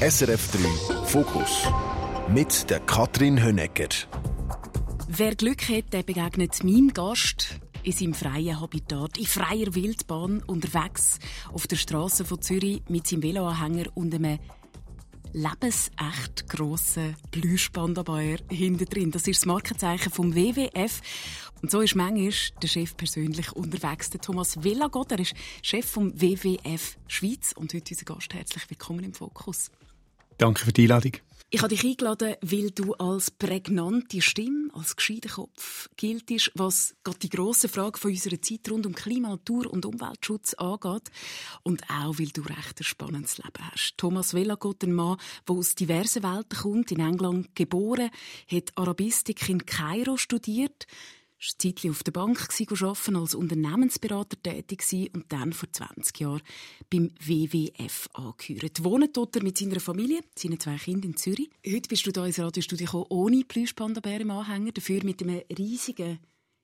SRF 3 Fokus mit der Katrin Hönecker. Wer Glück hat, der begegnet meinem Gast in seinem freien Habitat, in freier Wildbahn, unterwegs auf der Straße von Zürich mit seinem Veloanhänger und einem lebensecht grossen Plüschband dabei hinten drin. Das ist das Markenzeichen vom WWF. Und so ist manchmal der Chef persönlich unterwegs. Der Thomas Villagott, er ist Chef vom WWF Schweiz und heute unser Gast. Herzlich willkommen im Fokus. Danke für die Einladung. Ich habe dich eingeladen, weil du als prägnante Stimme, als gescheiter Kopf giltest, was gerade die grosse Frage von unserer Zeit rund um Klima, Natur und Umweltschutz angeht. Und auch, weil du recht ein spannendes Leben hast. Thomas Velagot, ein Mann, der aus diversen Welten kommt, in England geboren, hat Arabistik in Kairo studiert, war Zeit auf der Bank arbeiten, als Unternehmensberater tätig und dann vor 20 Jahren beim WWF angehört. Wohnt dort mit seiner Familie, seinen zwei Kindern in Zürich. Heute bist du hier ins Radiostudio gekommen, ohne Plüschpanda-Bär im Anhänger, dafür mit einem riesigen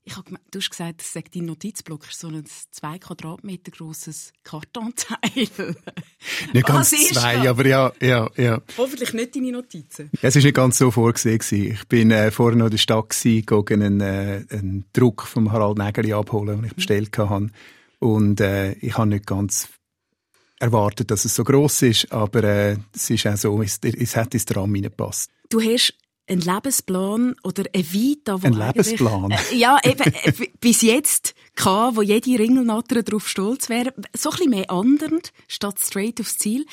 ich habe du hast gesagt, das sei dein Notizblock, so ein zwei Quadratmeter grosses Kartonteil. nicht ganz zwei, aber ja, ja, ja. Hoffentlich nicht deine Notizen. Ja, es war nicht ganz so vorgesehen. Ich bin äh, vorher noch in der Stadt gewesen, einen, äh, einen Druck vom Harald Nägeli abholen, den ich bestellt hatte. Und äh, ich habe nicht ganz erwartet, dass es so gross ist, aber äh, es ist auch so, es, es hat ins Tram reingepasst. Du hast ein Lebensplan oder ein Vita, wo Ein Lebensplan? Äh, ja, eben, äh, bis jetzt kann, wo jede Ringelnatter darauf stolz wäre. So ein bisschen mehr andernd, statt straight aufs Ziel.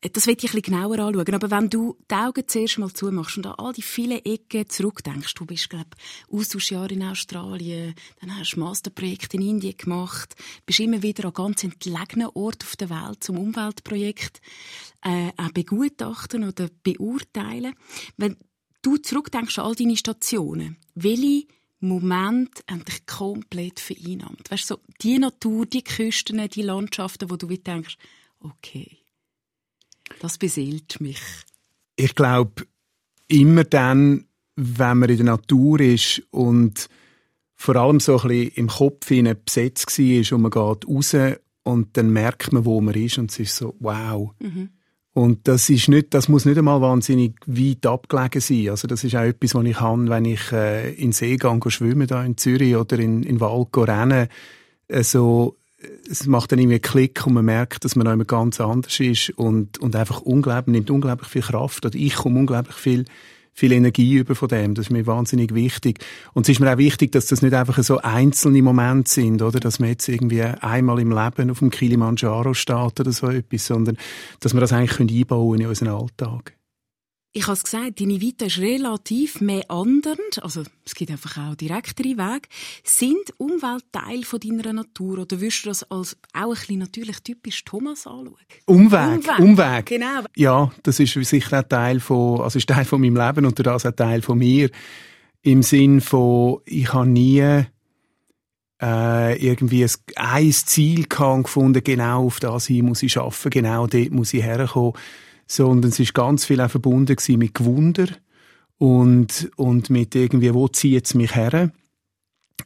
Äh, das will ich ein bisschen genauer anschauen. Aber wenn du die Augen zuerst mal zumachst und an all die vielen Ecken zurückdenkst, du bist, glaube ich, Austauschjahr in Australien, dann hast du Masterprojekt in Indien gemacht, bist immer wieder an ganz entlegenen Orten auf der Welt zum Umweltprojekt äh, auch begutachten oder beurteilen. Wenn du zurückdenkst an all deine Stationen, welche Momente haben dich komplett vereinnahmt? Weißt du, so die Natur, die Küsten, die Landschaften, wo du denkst, okay, das beseelt mich. Ich glaube, immer dann, wenn man in der Natur ist und vor allem so ein bisschen im Kopf besetzt war und man geht raus und dann merkt man, wo man ist und es ist so, wow. Mhm. Und das ist nicht, das muss nicht einmal wahnsinnig weit abgelegen sein. Also das ist auch etwas, was ich habe, wenn ich äh, in den See gehe, schwimmen da in Zürich oder in, in Wald rennen. Also, es macht dann irgendwie einen Klick und man merkt, dass man immer ganz anders ist und, und einfach unglaublich, nimmt unglaublich viel Kraft. Oder ich komme unglaublich viel viel Energie über von dem. Das ist mir wahnsinnig wichtig. Und es ist mir auch wichtig, dass das nicht einfach so einzelne Momente sind, oder? Dass man jetzt irgendwie einmal im Leben auf dem Kilimanjaro steht oder so etwas, sondern dass wir das eigentlich einbauen in unseren Alltag. Ich habe es gesagt, deine Vita ist relativ meandernd, also es gibt einfach auch direktere Wege. Sind Umwelt Teil von deiner Natur oder würdest du das als auch ein bisschen natürlich typisch Thomas anschauen? Umweg, Umweg, Umweg. Genau. Ja, das ist sicher ein Teil von, also ist Teil von meinem Leben und das ein Teil von mir. Im Sinn von, ich habe nie äh, irgendwie ein, ein Ziel gefunden, genau auf das hin muss ich arbeiten, genau dort muss ich herkommen sondern es ist ganz viel auch verbunden mit Gewunder und, und mit irgendwie, wo zieht es mich her?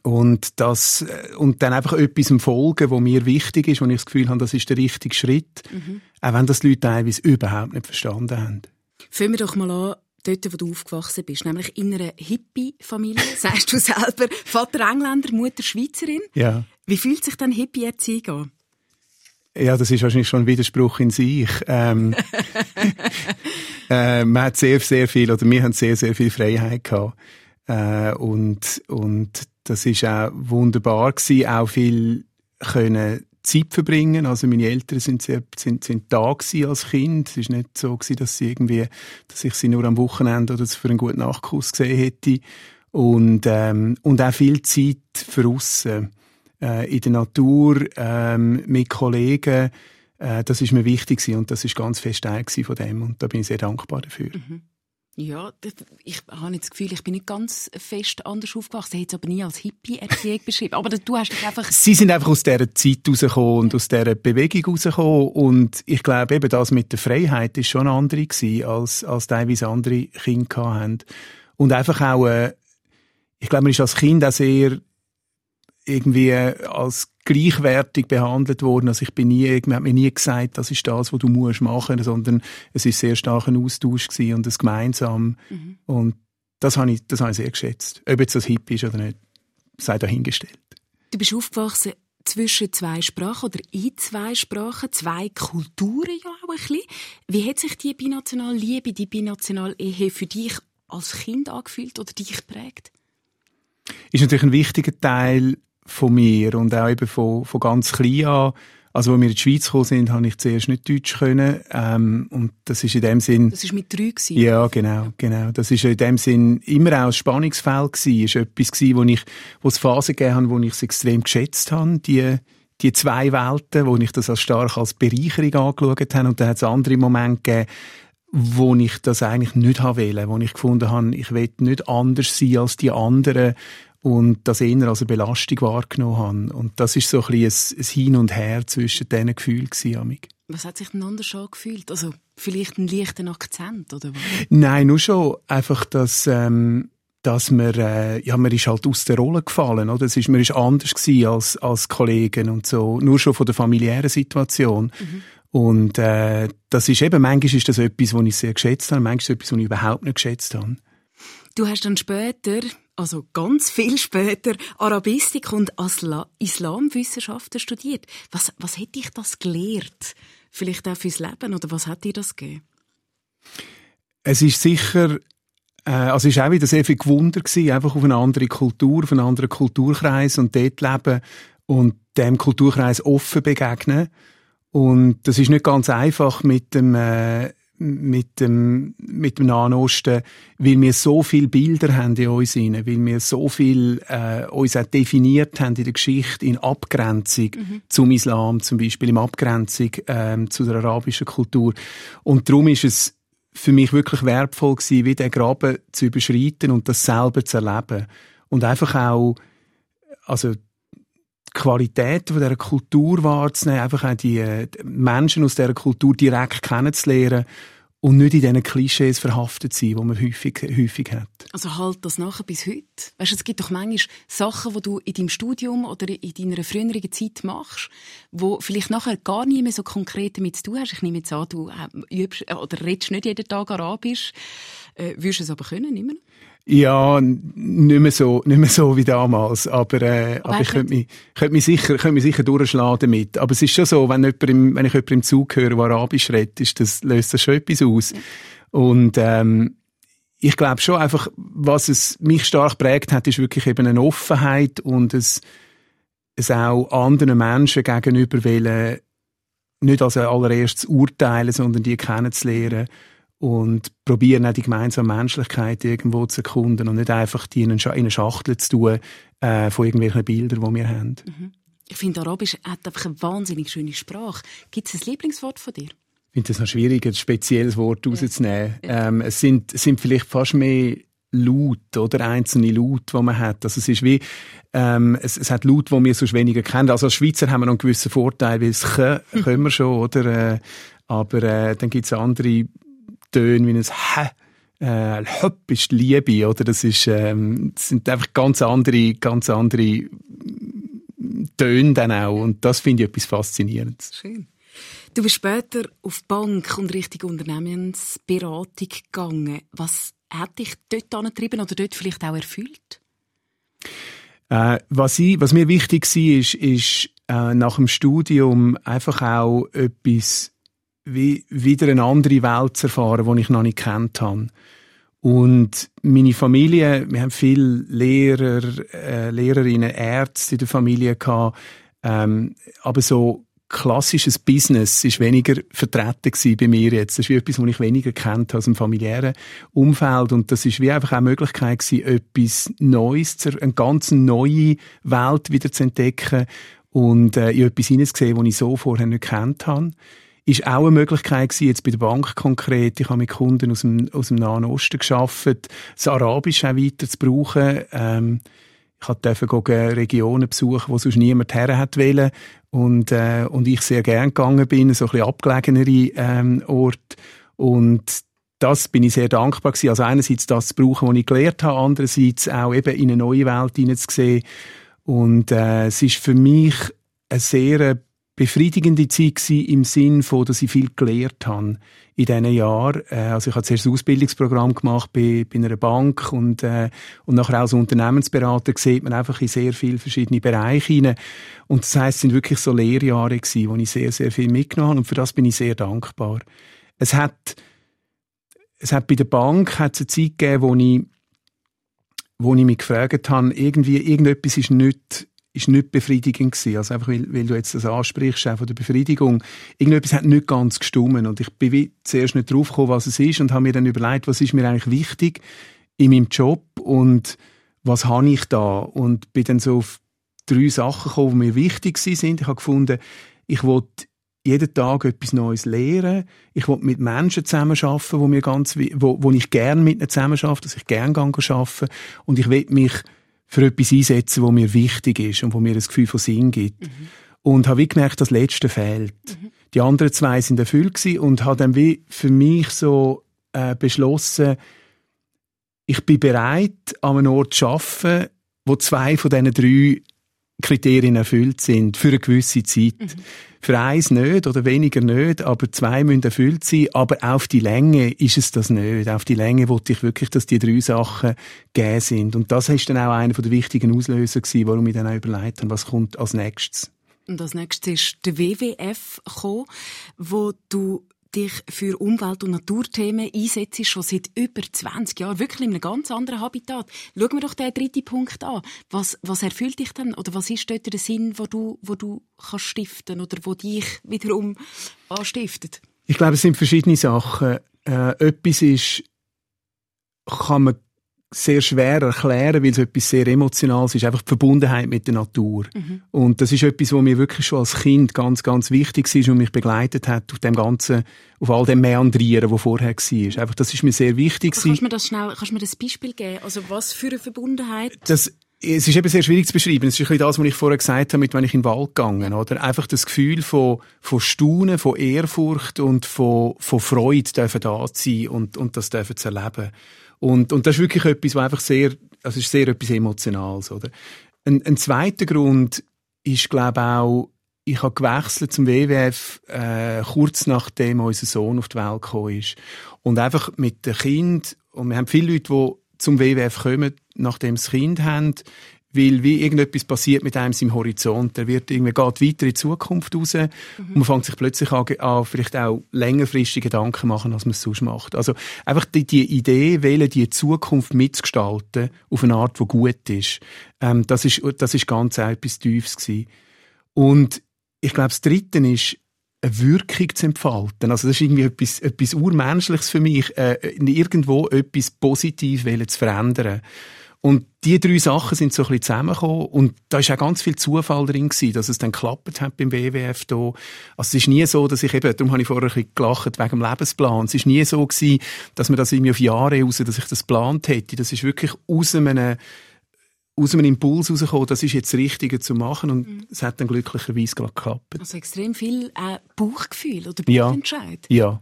Und das, äh, und dann einfach etwas folgen, wo mir wichtig ist, wo ich das Gefühl habe, das ist der richtige Schritt. Mhm. Auch wenn das die Leute teilweise überhaupt nicht verstanden haben. Fangen wir doch mal an, dort, wo du aufgewachsen bist, nämlich in einer Hippie-Familie, sagst du selber. Vater Engländer, Mutter Schweizerin. Ja. Wie fühlt sich dann Hippie-Erziehung an? Ja, das ist wahrscheinlich schon ein Widerspruch in sich. Ähm, äh, man hat sehr, sehr viel, oder wir haben sehr, sehr viel Freiheit gehabt. Äh, und, und das ist auch wunderbar gewesen, auch viel können Zeit verbringen. Also meine Eltern sind, sehr, sind, sind da gewesen als Kind. Es ist nicht so gewesen, dass sie irgendwie, dass ich sie nur am Wochenende oder für einen guten Nachkuss gesehen hätte. Und, ähm, und auch viel Zeit für aussen äh, in der Natur ähm, mit Kollegen. Äh, das ist mir wichtig gewesen und das ist ganz fest Teil von dem und da bin ich sehr dankbar dafür. Mhm. Ja, ich habe das Gefühl, ich bin nicht ganz fest anders aufgewachsen. Ich hätte es aber nie als Hippie-Erziehung beschrieben. Aber du hast dich einfach... Sie sind einfach aus dieser Zeit rausgekommen und aus dieser Bewegung rausgekommen. Und ich glaube eben, das mit der Freiheit ist schon andere gewesen, als, als teilweise andere Kinder hatten. Und einfach auch, äh, ich glaube, man ist als Kind auch sehr irgendwie als gleichwertig behandelt worden. Also ich bin nie, man hat mir nie gesagt, das ist das, was du musst machen, sondern es ist sehr stark ein Austausch gewesen und ein gemeinsam. Mhm. Und das habe ich, das habe ich sehr geschätzt. Ob jetzt das hip ist oder nicht, sei dahingestellt. Du bist aufgewachsen zwischen zwei Sprachen oder in zwei Sprachen, zwei Kulturen ja auch ein bisschen. Wie hat sich die binationale Liebe, die binationale Ehe für dich als Kind angefühlt oder dich geprägt? Ist natürlich ein wichtiger Teil von mir und auch eben von, von ganz klein an. Also, als wir in die Schweiz gekommen sind, habe ich zuerst nicht Deutsch können. Ähm, und das ist in dem Sinn... Das ist mit drei gewesen. Ja, genau, genau. Das ist in dem Sinn immer auch ein Spannungsfeld gewesen. Es war etwas gewesen, wo ich, wo es Phasen gegeben hat, wo ich es extrem geschätzt habe, die, die zwei Welten, wo ich das als stark als Bereicherung angeschaut habe. Und dann hat es andere Momente gegeben, wo ich das eigentlich nicht wollte, wo ich gefunden habe, ich will nicht anders sein als die anderen und das eher als eine Belastung wahrgenommen habe. Und das ist so ein, bisschen ein, ein Hin und Her zwischen diesen Gefühlen gewesen, Was hat sich denn anders angefühlt? Also vielleicht einen leichten Akzent, oder was? Nein, nur schon einfach, dass... Ähm, dass man, äh, ja, man ist halt aus der Rolle gefallen, oder? Es ist, man ist anders gewesen als, als Kollegen und so. Nur schon von der familiären Situation. Mhm. Und, äh, das ist eben, manchmal ist das etwas, was ich sehr geschätzt habe, manchmal ist es etwas, was ich überhaupt nicht geschätzt habe. Du hast dann später also ganz viel später, Arabistik und Asla Islamwissenschaften studiert. Was, was hat dich das gelehrt? Vielleicht auch fürs Leben oder was hat dir das gegeben? Es ist sicher, äh, also es ist auch wieder sehr viel Gewunder gewesen, einfach auf eine andere Kultur, auf einen anderen Kulturkreis und dort leben und dem Kulturkreis offen begegnen. Und das ist nicht ganz einfach mit dem äh, mit dem, mit dem Nahen Osten, weil wir so viele Bilder haben in uns rein, weil wir so viel äh, uns auch definiert haben in der Geschichte in Abgrenzung mhm. zum Islam zum Beispiel, in Abgrenzung ähm, zu der arabischen Kultur. Und darum ist es für mich wirklich wertvoll gewesen, wie den Graben zu überschreiten und das selber zu erleben. Und einfach auch, also die Qualität von dieser Kultur wahrzunehmen, einfach auch die, die Menschen aus dieser Kultur direkt kennenzulernen und nicht in diesen Klischees verhaftet sein, die man häufig, häufig hat. Also halt das nachher bis heute. Weißt du, es gibt doch manchmal Sachen, die du in deinem Studium oder in deiner früheren Zeit machst, wo vielleicht nachher gar nie mehr so konkret damit zu tun hast. Ich nehme jetzt an, du äh, übst oder redest nicht jeden Tag Arabisch. Äh, würdest es aber können, immer noch? Ja, nicht mehr so, nicht mehr so wie damals. Aber, äh, aber ich könnte mich, könnte mich sicher, könnte mich sicher durchschlagen damit. Aber es ist schon so, wenn, jemand im, wenn ich jemanden im Zug höre, der Arabisch redet, ist das, löst das schon etwas aus. Ja. Und, ähm, ich glaube schon einfach, was es mich stark prägt hat, ist wirklich eben eine Offenheit und es, es auch anderen Menschen gegenüber wollen, nicht als allererstes urteilen, sondern die kennenzulernen und probieren auch die gemeinsame Menschlichkeit irgendwo zu erkunden und nicht einfach die in eine Schachtel zu tun äh, von irgendwelchen Bildern, die wir haben. Mhm. Ich finde, Arabisch hat einfach eine wahnsinnig schöne Sprache. Gibt es ein Lieblingswort von dir? Ich finde es noch schwierig, ein spezielles Wort rauszunehmen. Ja. Ähm, es sind, es sind vielleicht fast mehr Laut oder einzelne Laut, die man hat. Also es ist wie, ähm, es, es hat Laut, die wir sonst weniger kennen. Also als Schweizer haben wir noch einen gewissen Vorteil, weil es können, können wir schon, oder? Äh, aber äh, dann gibt es andere Töne wie ein Hä. Äh, Höpp ist Liebe, oder? Das, ist, ähm, das sind einfach ganz andere, ganz andere Töne dann auch. Und das finde ich etwas Faszinierendes. Schön. Du bist später auf Bank und Richtung Unternehmensberatung gegangen. Was hat dich dort angetrieben oder dort vielleicht auch erfüllt? Äh, was, ich, was mir wichtig war, ist, ist äh, nach dem Studium einfach auch etwas wie wieder eine andere Welt zu erfahren, die ich noch nicht kennt habe. Und meine Familie, wir haben viele Lehrer, äh, Lehrerinnen, Ärzte in der Familie gehabt, ähm, aber so klassisches Business ist weniger vertreten bei mir jetzt. Das ist wie etwas, was ich weniger kennt aus dem familiären Umfeld. Und das ist wie einfach auch eine Möglichkeit gewesen, etwas Neues, eine ganz neue Welt wieder zu entdecken und äh, in etwas hineinzusehen, was ich so vorher nicht kennt habe ist auch eine Möglichkeit gewesen, jetzt bei der Bank konkret. Ich habe mit Kunden aus dem, aus dem Nahen Osten geschafft, das Arabisch auch weiter zu brauchen. Ähm, ich durfte Regionen besuchen, wo sonst niemand her wollen. Und, äh, und ich sehr gern gegangen bin, so ein bisschen abgelegenere ähm, Ort. Und das bin ich sehr dankbar gewesen. Also einerseits das zu brauchen, was ich gelernt habe, andererseits auch eben in eine neue Welt hineinzusehen Und äh, es ist für mich eine sehr befriedigende Zeit gewesen, im Sinn von, dass ich viel gelernt habe in diesen Jahren. Äh, also ich habe zuerst ein Ausbildungsprogramm gemacht bei, bei einer Bank und, äh, und nachher als Unternehmensberater sieht man einfach in sehr viele verschiedene Bereiche hinein. Und das heisst, es sind wirklich so Lehrjahre gewesen, wo ich sehr, sehr viel mitgenommen habe und für das bin ich sehr dankbar. Es hat, es hat bei der Bank hat es eine Zeit gegeben, wo ich, wo ich mich gefragt habe, irgendwie, irgendetwas ist nicht ist nicht befriedigend gewesen. Also einfach, weil, weil du jetzt das ansprichst, auch von der Befriedigung. Irgendetwas hat nicht ganz gestummen und ich bin zuerst nicht drauf gekommen, was es ist und habe mir dann überlegt, was ist mir eigentlich wichtig in meinem Job und was habe ich da? Und bin dann so auf drei Sachen gekommen, die mir wichtig sind. Ich habe gefunden, ich wollte jeden Tag etwas Neues lernen. Ich will mit Menschen zusammenarbeiten, wo mir ganz, wo, wo ich gerne mit ihnen zusammenarbeite, dass ich gerne arbeite. Und ich will mich für etwas einsetzen, was mir wichtig ist und wo mir das Gefühl von Sinn gibt. Mhm. Und habe wie gemerkt, das Letzte fehlt. Mhm. Die anderen zwei sind erfüllt gewesen und habe dann wie für mich so äh, beschlossen, ich bin bereit, an einem Ort zu arbeiten, wo zwei von diesen drei Kriterien erfüllt sind, für eine gewisse Zeit. Mhm. Für eins nicht oder weniger nicht, aber zwei müssen erfüllt sein. Aber auf die Länge ist es das nicht. Auf die Länge wollte ich wirklich, dass die drei Sachen gegeben sind. Und das ist dann auch einer der wichtigen Auslöser gewesen, warum ich dann auch überlegt habe, was kommt als nächstes. Und als nächstes ist der WWF gekommen, wo du dich für Umwelt- und Naturthemen einsetzt, schon seit über 20 Jahren, wirklich in einem ganz anderen Habitat. Schauen wir doch den dritten Punkt an. Was, was erfüllt dich denn, oder was ist dort der Sinn, wo du, wo du kannst stiften oder wo dich wiederum anstiftet? Ich glaube, es sind verschiedene Sachen. Äh, etwas ist, kann man sehr schwer erklären, weil es etwas sehr Emotionales ist, einfach die Verbundenheit mit der Natur. Mhm. Und das ist etwas, was mir wirklich schon als Kind ganz, ganz wichtig ist und mich begleitet hat auf dem ganzen, auf all dem Meandrieren, wo vorher war. Einfach, das ist mir sehr wichtig. kannst du mir das schnell, kannst du mir das Beispiel geben? Also was für eine Verbundenheit? Das, es ist eben sehr schwierig zu beschreiben. Es ist ein bisschen das, was ich vorher gesagt habe, mit wenn ich in den Wald gegangen, oder? Einfach das Gefühl von, von Staunen, von Ehrfurcht und von, von Freude dürfen da sein und, und das dürfen zu erleben. Und, und das ist wirklich etwas, was einfach sehr, also ist sehr etwas Emotionales, oder? Ein, ein zweiter Grund ist, glaube ich, auch, ich habe gewechselt zum WWF äh, kurz nachdem unser Sohn auf die Welt gekommen ist. Und einfach mit dem Kind, und wir haben viele Leute, die zum WWF kommen, nachdem sie Kind haben, weil wie irgendetwas passiert mit einem seinem Horizont, der wird irgendwie geht weiter in die Zukunft raus mhm. und man fängt sich plötzlich an, an vielleicht auch längerfristige Gedanken machen, als man es sonst macht. Also einfach die, die Idee, wählen die Zukunft mitzugestalten auf eine Art, die gut ist, ähm, das ist das ist ganz etwas Tiefes gewesen. Und ich glaube, das Dritte ist eine Wirkung zu entfalten. Also das ist irgendwie etwas, etwas Urmenschliches für mich, äh, irgendwo etwas positiv zu verändern. Und die drei Sachen sind so ein bisschen zusammengekommen und da ist auch ganz viel Zufall drin gewesen, dass es dann geklappt hat beim WWF da. Also es ist nie so, dass ich eben, darum habe ich vorher ein bisschen gelacht wegen dem Lebensplan. Es ist nie so gewesen, dass man das irgendwie auf Jahre raus, dass ich das geplant hätte. Das ist wirklich aus einem aus einem Impuls herausgekommen, das ist jetzt das Richtige zu machen und mhm. es hat dann glücklicherweise gerade geklappt. Also extrem viel äh, Bauchgefühl oder Bauchentscheid. Ja, ja.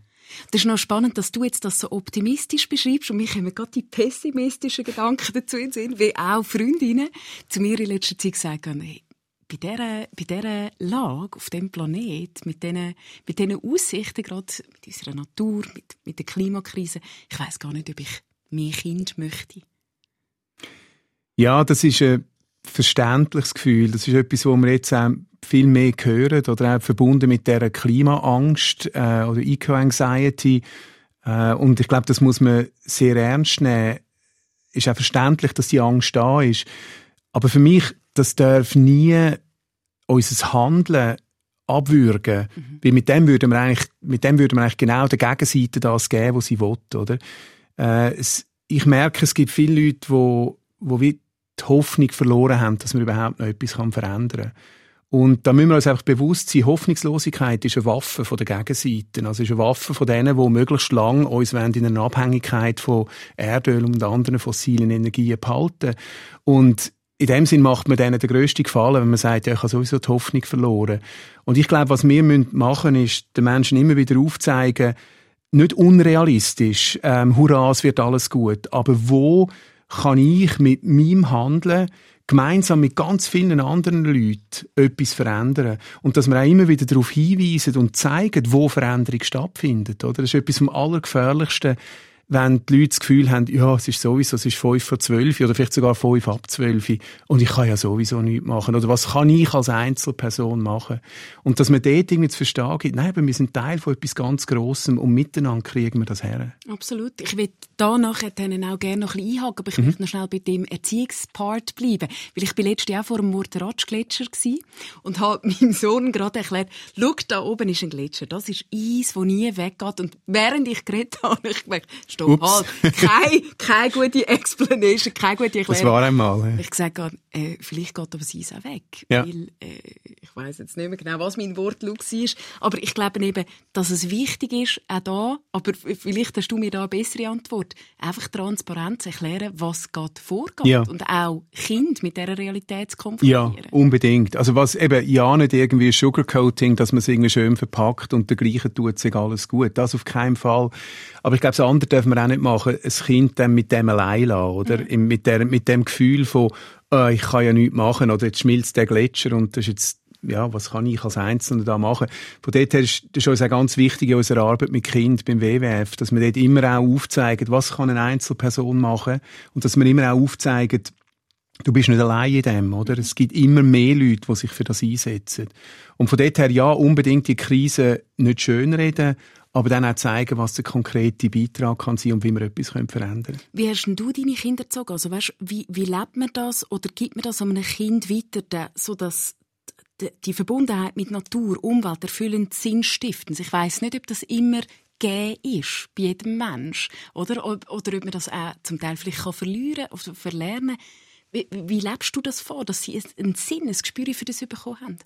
Das ist noch spannend, dass du jetzt das so optimistisch beschreibst und mich kommen gerade die pessimistischen Gedanken dazu in Sinn, wie auch Freundinnen zu mir in letzter Zeit gesagt haben, hey, bei dieser, bei dieser Lage auf dem Planet, mit diesen, mit diesen Aussichten, gerade mit unserer Natur, mit, mit der Klimakrise, ich weiß gar nicht, ob ich mehr Kind möchte. Ja, das ist ein verständliches Gefühl. Das ist etwas, wo wir jetzt viel mehr hören oder auch verbunden mit der Klimaangst äh, oder Eco-Anxiety. Äh, und ich glaube, das muss man sehr ernst nehmen. Ist auch verständlich, dass die Angst da ist. Aber für mich, das darf nie unser Handeln abwürgen. Mhm. Weil mit dem würden wir eigentlich, mit dem würden wir eigentlich genau der Gegenseite das geben, was sie will, oder? Äh, es, ich merke, es gibt viele Leute, die, die die Hoffnung verloren haben, dass man überhaupt noch etwas verändern kann. Und da müssen wir uns einfach bewusst sein, Hoffnungslosigkeit ist eine Waffe von der Gegenseite. Also ist eine Waffe von denen, die möglichst lang uns in einer Abhängigkeit von Erdöl und anderen fossilen Energien behalten. Und in dem Sinn macht man denen den grössten Gefallen, wenn man sagt, ja, ich habe sowieso die Hoffnung verloren. Und ich glaube, was wir machen müssen, ist, den Menschen immer wieder aufzeigen, nicht unrealistisch, ähm, hurra, es wird alles gut, aber wo kann ich mit meinem Handeln gemeinsam mit ganz vielen anderen Leuten etwas verändern. Und dass wir auch immer wieder darauf hinweisen und zeigen, wo Veränderung stattfindet. Oder? Das ist etwas vom Allergefährlichsten, wenn die Leute das Gefühl haben, ja, es ist sowieso, es ist fünf vor zwölf oder vielleicht sogar fünf ab zwölf und ich kann ja sowieso nichts machen. Oder was kann ich als Einzelperson machen? Und dass man dort irgendwie zu verstehen gibt, nein, aber wir sind Teil von etwas ganz Grossem und miteinander kriegen wir das her. Absolut. Ich will da nachher dann auch gerne noch ein bisschen einhaken, aber ich mhm. möchte noch schnell bei dem Erziehungspart bleiben. Weil ich bin letztes Jahr vor dem Murteratsch-Gletscher und habe meinem Sohn gerade erklärt, schau, da oben ist ein Gletscher, das ist Eis, das nie weggeht. Und während ich geredet habe, ich gemerkt, stopp, halt, keine, keine gute Explanation, keine gute Erklärung. Das war einmal. Ja. Ich sage äh, vielleicht geht aber Eis auch weg. Ja. Weil, äh, ich weiß jetzt nicht mehr genau, was mein Wortlaut war. Aber ich glaube eben, dass es wichtig ist, auch da, aber vielleicht hast du mir da eine bessere Antwort, einfach transparent zu erklären, was gerade vorgeht. Ja. Und auch Kind mit dieser Realität zu konfrontieren. Ja, unbedingt. Also was eben ja nicht irgendwie Sugarcoating, dass man es irgendwie schön verpackt und der gleiche tut sich alles gut. Das auf keinen Fall. Aber ich glaube, das andere dürfen wir auch nicht machen, ein Kind dann mit dem allein lassen, oder? Mhm. Mit, der, mit dem Gefühl von, äh, ich kann ja nichts machen, oder jetzt schmilzt der Gletscher und das ist jetzt ja, was kann ich als Einzelner da machen? Von dort her ist das uns auch ganz wichtig in unserer Arbeit mit Kind beim WWF, dass wir dort immer auch aufzeigen, was kann eine Einzelperson machen und dass wir immer auch aufzeigen, du bist nicht allein in dem, oder? Es gibt immer mehr Leute, die sich für das einsetzen. Und von dort her, ja, unbedingt die Krise nicht schönreden, aber dann auch zeigen, was der konkrete Beitrag kann sein und wie wir etwas verändern können. Wie hast du deine Kinder gezogen? Also weißt, wie, wie lebt man das oder gibt man das einem Kind weiter, sodass die Verbundenheit mit Natur, Umwelt erfüllend sinnstiftend? Ich weiß nicht, ob das immer gegeben ist bei jedem Mensch oder, oder ob man das auch zum Teil vielleicht kann verlieren oder verlernen wie, wie lebst du das vor, dass sie einen Sinn, ein Gespür für das bekommen haben?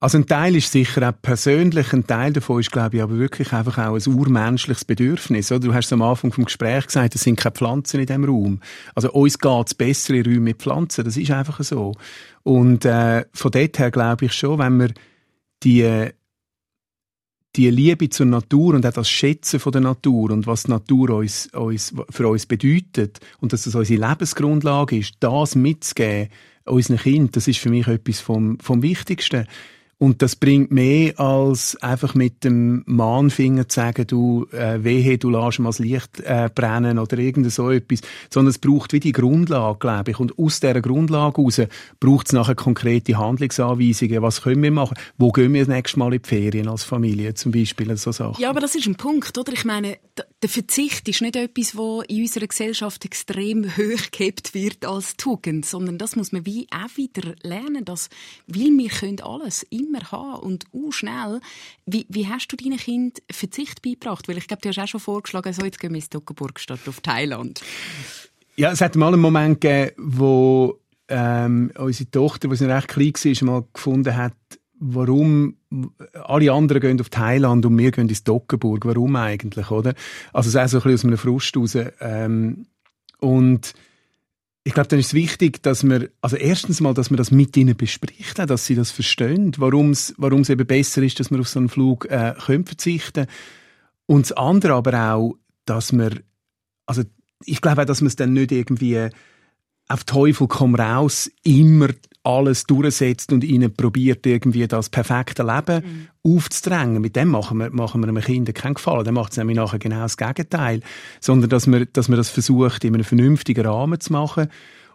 Also ein Teil ist sicher auch persönlich, ein Teil davon ist, glaube ich, aber wirklich einfach auch ein urmenschliches Bedürfnis. Oder? Du hast am Anfang vom Gespräch gesagt, es sind keine Pflanzen in diesem Raum. Also uns geht es besser in Räumen mit Pflanzen, das ist einfach so. Und äh, von dort her glaube ich schon, wenn wir die, die Liebe zur Natur und auch das Schätzen von der Natur und was die Natur uns, uns, für uns bedeutet und dass das unsere Lebensgrundlage ist, das mitzugeben unseren Kindern, das ist für mich etwas vom, vom Wichtigsten. Und das bringt mehr als einfach mit dem Mahnfinger zu sagen, du, äh, wehe, du lässt mal das Licht äh, brennen oder irgend so etwas. Sondern es braucht wie die Grundlage, glaube ich. Und aus dieser Grundlage heraus braucht es nachher konkrete Handlungsanweisungen. Was können wir machen? Wo gehen wir das nächste Mal in die Ferien als Familie zum Beispiel? So Sachen. Ja, aber das ist ein Punkt, oder? Ich meine, der Verzicht ist nicht etwas, wo in unserer Gesellschaft extrem hoch gehabt wird als Tugend, sondern das muss man wie auch wieder lernen, dass, weil wir können alles immer haben und auch schnell. Wie, wie hast du deinen Kind Verzicht beigebracht? Weil ich glaube, du hast auch schon vorgeschlagen, so jetzt gehen wir in Stockenburg statt auf Thailand. Ja, es hat mal einen Moment gegeben, wo ähm, unsere Tochter, die sie recht klein war, mal gefunden hat, warum alle anderen gehen auf Thailand und wir gehen ins Dockenburg. Warum eigentlich, oder? Also es ist auch so ein bisschen aus einem Frust raus. Ähm, und ich glaube, dann ist es wichtig, dass wir, also erstens mal, dass man das mit ihnen bespricht, dass sie das verstehen, warum es, eben besser ist, dass wir auf so einen Flug äh, können verzichten. Und das andere aber auch, dass wir, also ich glaube auch, dass man es dann nicht irgendwie auf Teufel komm raus immer alles durchsetzt und ihnen probiert, irgendwie das perfekte Leben mhm. aufzudrängen. Mit dem machen wir, machen wir einem Kind keinen Gefallen. Dann macht es nämlich nachher genau das Gegenteil. Sondern, dass man, dass man das versucht, in einem vernünftigen Rahmen zu machen.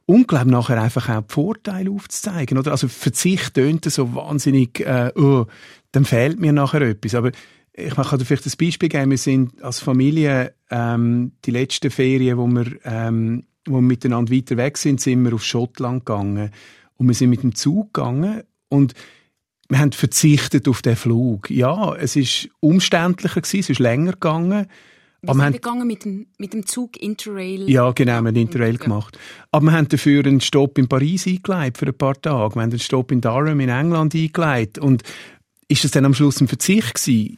Und, glaube nachher einfach auch die Vorteile aufzuzeigen. Oder? Also, Verzicht tönt so wahnsinnig, äh, oh, dann fehlt mir nachher etwas. Aber ich kann dir vielleicht ein Beispiel geben. Wir sind als Familie, ähm, die letzten Ferien, wo wir, ähm, wo wir miteinander weiter weg sind, sind wir auf Schottland gegangen. Und wir sind mit dem Zug gegangen und wir haben verzichtet auf den Flug. Ja, es ist umständlicher gewesen, es ist länger gegangen. Wir aber sind gegangen mit dem, mit dem Zug Interrail. Ja, genau, wir haben Interrail ja. gemacht. Aber wir haben dafür einen Stopp in Paris eingeleitet für ein paar Tage. Wir haben einen Stopp in Durham in England eingeleitet. Und ist das dann am Schluss ein Verzicht gewesen?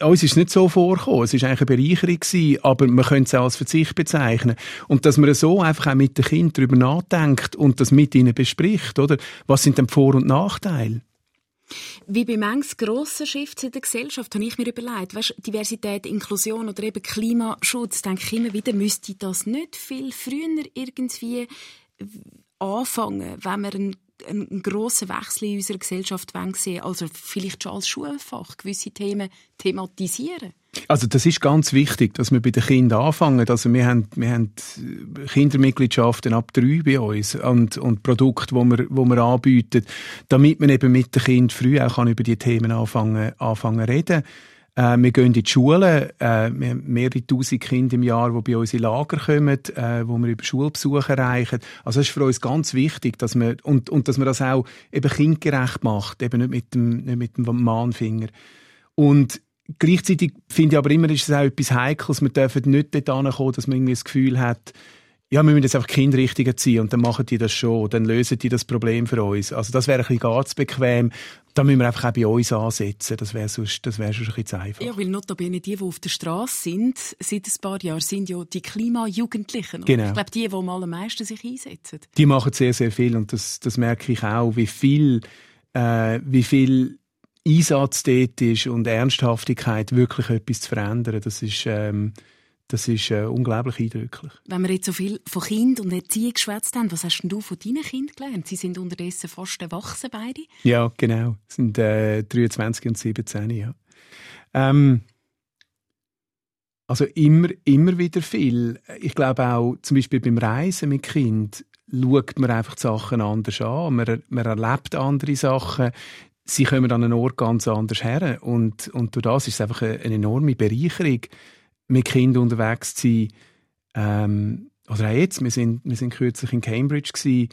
Uns ist nicht so vorgekommen. Es war eigentlich eine Bereicherung gewesen, aber man könnte es auch als Verzicht bezeichnen. Und dass man so einfach auch mit den Kindern darüber nachdenkt und das mit ihnen bespricht, oder? Was sind denn Vor- und Nachteile? Wie bei manchen grossen Shifts in der Gesellschaft habe ich mir überlegt, weißt, Diversität, Inklusion oder eben Klimaschutz, denke ich immer wieder, müsste das nicht viel früher irgendwie anfangen, wenn wir einen, einen grossen Wechsel in unserer Gesellschaft sehen Also vielleicht schon als Schulfach gewisse Themen thematisieren. Also das ist ganz wichtig, dass wir bei den Kindern anfangen. Also wir haben, wir haben Kindermitgliedschaften ab drei bei uns und, und Produkte, wo wir, wo wir anbieten, damit man eben mit den Kindern früh auch kann über die Themen anfangen, anfangen reden. Äh, wir gehen in die Schulen, äh, wir haben mehrere tausend Kinder im Jahr, die bei uns in Lager kommen, äh, wo wir über Schulbesuche erreichen. Also es ist für uns ganz wichtig, dass wir, und, und dass man das auch eben kindgerecht macht, eben nicht mit dem, nicht mit dem Mahnfinger. Und Gleichzeitig finde ich aber immer, ist es auch etwas Heikles. Wir dürfen nicht dort ankommen, dass man irgendwie das Gefühl hat, ja, wir müssen jetzt einfach Kinder richtig erziehen und dann machen die das schon, dann lösen die das Problem für uns. Also das wäre ein bisschen ganz bequem. Da müssen wir einfach auch bei uns ansetzen. Das wäre sonst, das wäre sonst ein bisschen einfach. Ja, weil notabene die, die auf der Straße sind, seit ein paar Jahren, sind ja die Klimajugendlichen. Genau. Ich glaube, die, die am allermeisten sich einsetzen. Die machen sehr, sehr viel und das, das merke ich auch, wie viel, äh, wie viel Einsatz dort ist und Ernsthaftigkeit, wirklich etwas zu verändern, das ist, ähm, das ist äh, unglaublich eindrücklich. Wenn wir jetzt so viel von Kind und Erziehung geschwätzt haben, was hast denn du von deinen Kindern gelernt? Sie sind unterdessen fast erwachsen beide. Ja, genau. Sie sind äh, 23 und 17, ja. Ähm, also immer, immer wieder viel. Ich glaube auch, zum Beispiel beim Reisen mit Kind schaut man einfach die Sachen anders an. Man, man erlebt andere Sachen sie kommen an einen Ort ganz anders her. Und, und durch das ist es einfach eine, eine enorme Bereicherung, mit Kindern unterwegs zu sein. Ähm, oder auch jetzt, wir sind, wir sind kürzlich in Cambridge gewesen,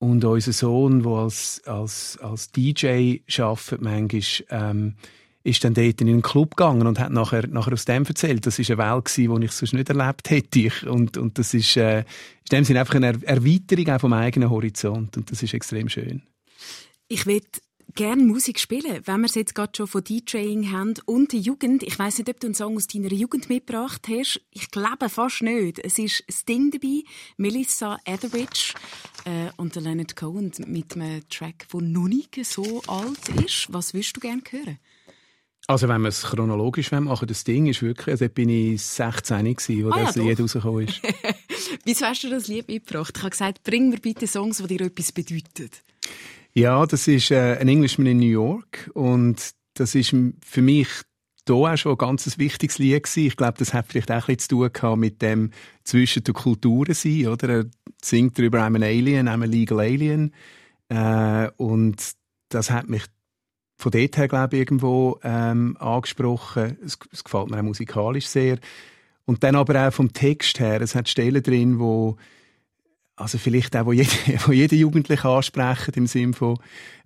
und unser Sohn, der als, als, als DJ arbeitet, manchmal, ähm, ist dann dort in einen Club gegangen und hat nachher, nachher aus dem erzählt. Das war eine Welt, die ich sonst nicht erlebt hätte. Und, und das ist äh, in dem Sinne einfach eine Erweiterung auch vom eigenen Horizont. Und das ist extrem schön. Ich will gerne Musik spielen, wenn wir es jetzt gerade schon von DJing haben und der Jugend. Ich weiß nicht, ob du einen Song aus deiner Jugend mitgebracht hast. Ich glaube fast nicht. Es ist Sting dabei, Melissa Etheridge äh, und Leonard Cohen mit einem Track, der noch nicht so alt ist. Was würdest du gerne hören? Also wenn wir es chronologisch machen, das Ding ist wirklich, also bin ich 16 gewesen, wo ah, das ja, Lied rausgekommen ist. Wieso hast du das Lied mitgebracht? Ich habe gesagt, bring mir bitte Songs, die dir etwas bedeuten. Ja, das ist äh, ein Englishman in New York und das ist für mich da auch schon ein ganz wichtiges Lied gewesen. Ich glaube, das hat vielleicht auch bisschen zu tun gehabt mit dem zwischen den Kulturen sein, oder? Er singt darüber, I'm an Alien, I'm a legal alien. Äh, und das hat mich von dort her, glaube ich, irgendwo ähm, angesprochen. Es, es gefällt mir auch musikalisch sehr. Und dann aber auch vom Text her. Es hat Stellen drin, wo also vielleicht auch, wo jede, wo jede Jugendliche ansprechen, im Sinne von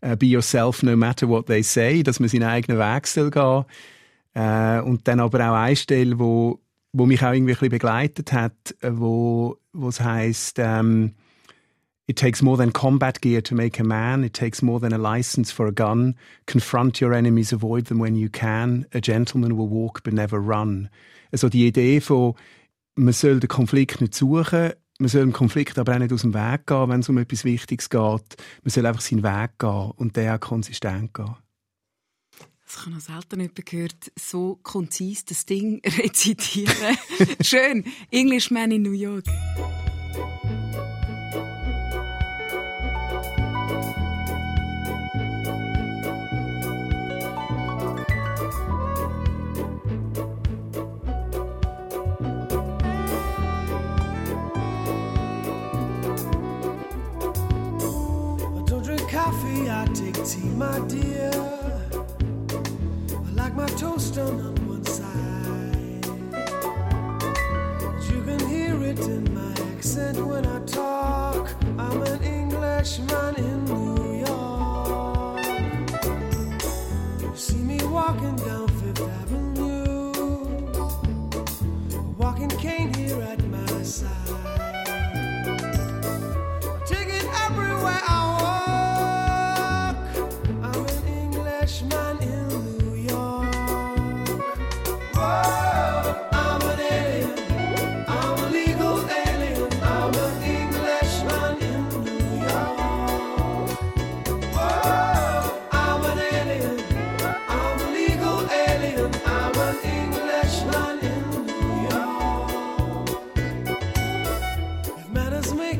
uh, «Be yourself no matter what they say», dass man seinen eigenen Weg soll gehen äh, Und dann aber auch eine Stelle, wo, wo mich auch irgendwie ein bisschen begleitet hat, äh, wo, wo es heisst ähm, It takes more than combat gear to make a man. It takes more than a license for a gun. Confront your enemies, avoid them when you can. A gentleman will walk but never run. Also die Idee von, man soll den Konflikt nicht suchen, man soll im Konflikt aber auch nicht aus dem Weg gehen, wenn es um etwas Wichtiges geht. Man soll einfach seinen Weg gehen und der auch konsistent gehen. Das habe noch selten jemand gehört, so konzis das Ding rezitieren. Schön. Englishman in New York. Take tea, my dear. I like my toast done on one side. But you can hear it in my accent when I talk. I'm an Englishman in New York. You see me walking down Fifth Avenue, walking cane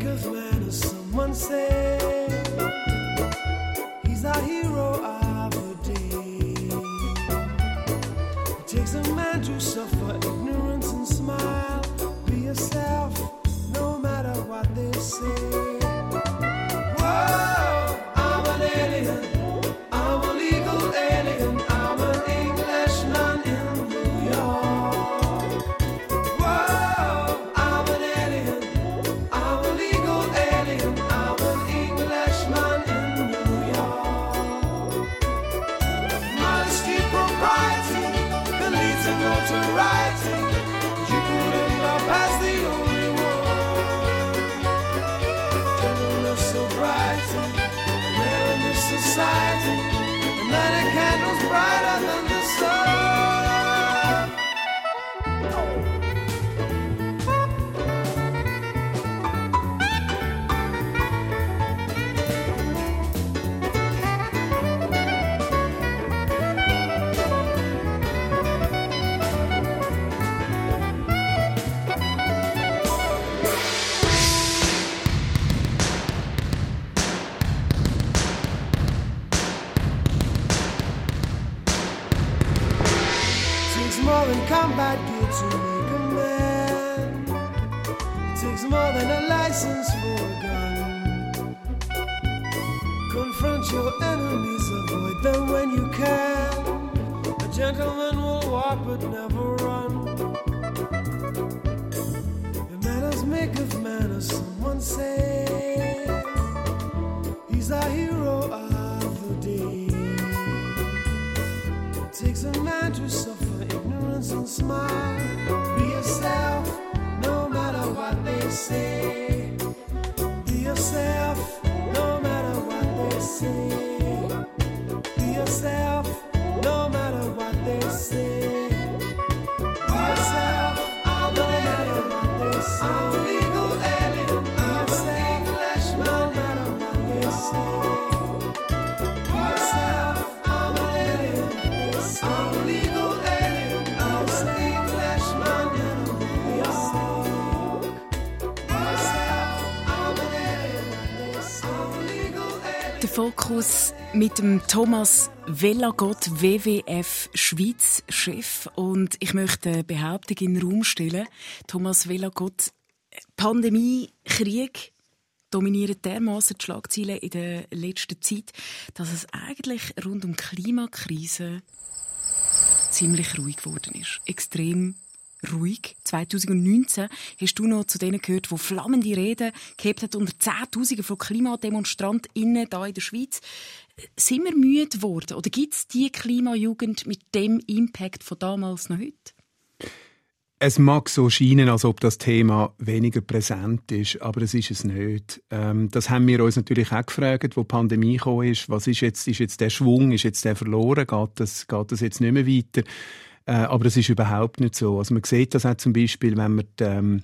of manners, someone said. Women will walk but never run. The manners make of manners, someone say. He's our hero of the day. It takes a man to suffer ignorance and smile. Be yourself, no matter what they say. Be yourself. Fokus mit dem Thomas Vellagott, WWF Schweiz Chef. Und ich möchte eine Behauptung in den Raum stellen. Thomas Vellagott, Pandemie, Krieg dominieren dermaßen die Schlagzeilen in der letzten Zeit, dass es eigentlich rund um Klimakrise ziemlich ruhig geworden ist. Extrem ruhig. 2019 hast du noch zu denen gehört, die flammende Reden gehabt hat unter Zehntausenden von KlimademonstrantInnen hier in der Schweiz. Sind wir müde geworden? Oder gibt es die Klimajugend mit dem Impact von damals noch heute? Es mag so scheinen, als ob das Thema weniger präsent ist, aber es ist es nicht. Ähm, das haben wir uns natürlich auch gefragt, wo die Pandemie gekommen ist. Was ist jetzt, ist jetzt der Schwung, ist jetzt der verloren? Geht das, geht das jetzt nicht mehr weiter? Äh, aber es ist überhaupt nicht so. Also man sieht das auch zum Beispiel, wenn man die, ähm,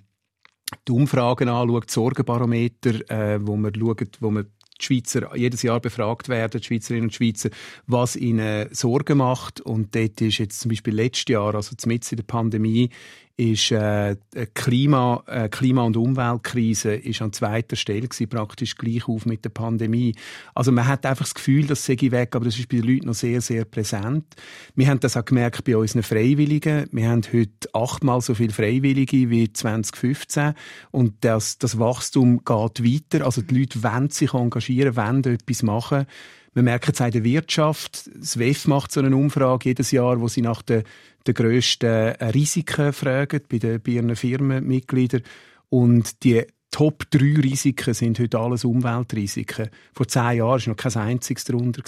die Umfragen anschaut, die Sorgenbarometer, äh, wo man schaut, wo man die Schweizer jedes Jahr befragt werden, die Schweizerinnen und Schweizer, was ihnen Sorgen macht. Und dort ist jetzt zum Beispiel letztes Jahr, also mitten in der Pandemie, ist äh, Klima, äh, Klima- und Umweltkrise ist an zweiter Stelle gewesen, praktisch gleich auf mit der Pandemie. Also man hat einfach das Gefühl, das sei weg, aber das ist bei den Leuten noch sehr, sehr präsent. Wir haben das auch gemerkt bei unseren Freiwilligen. Wir haben heute achtmal so viele Freiwillige wie 2015 und das, das Wachstum geht weiter. Also die Leute wollen sich engagieren, wollen etwas machen. Wir merken es auch in der Wirtschaft. Das WEF macht so eine Umfrage jedes Jahr, wo sie nach den, den grössten äh, Risiken fragen bei, den, bei ihren Firmenmitgliedern. Und die Top 3 Risiken sind heute alles Umweltrisiken. Vor zehn Jahren war noch kein einziges darunter.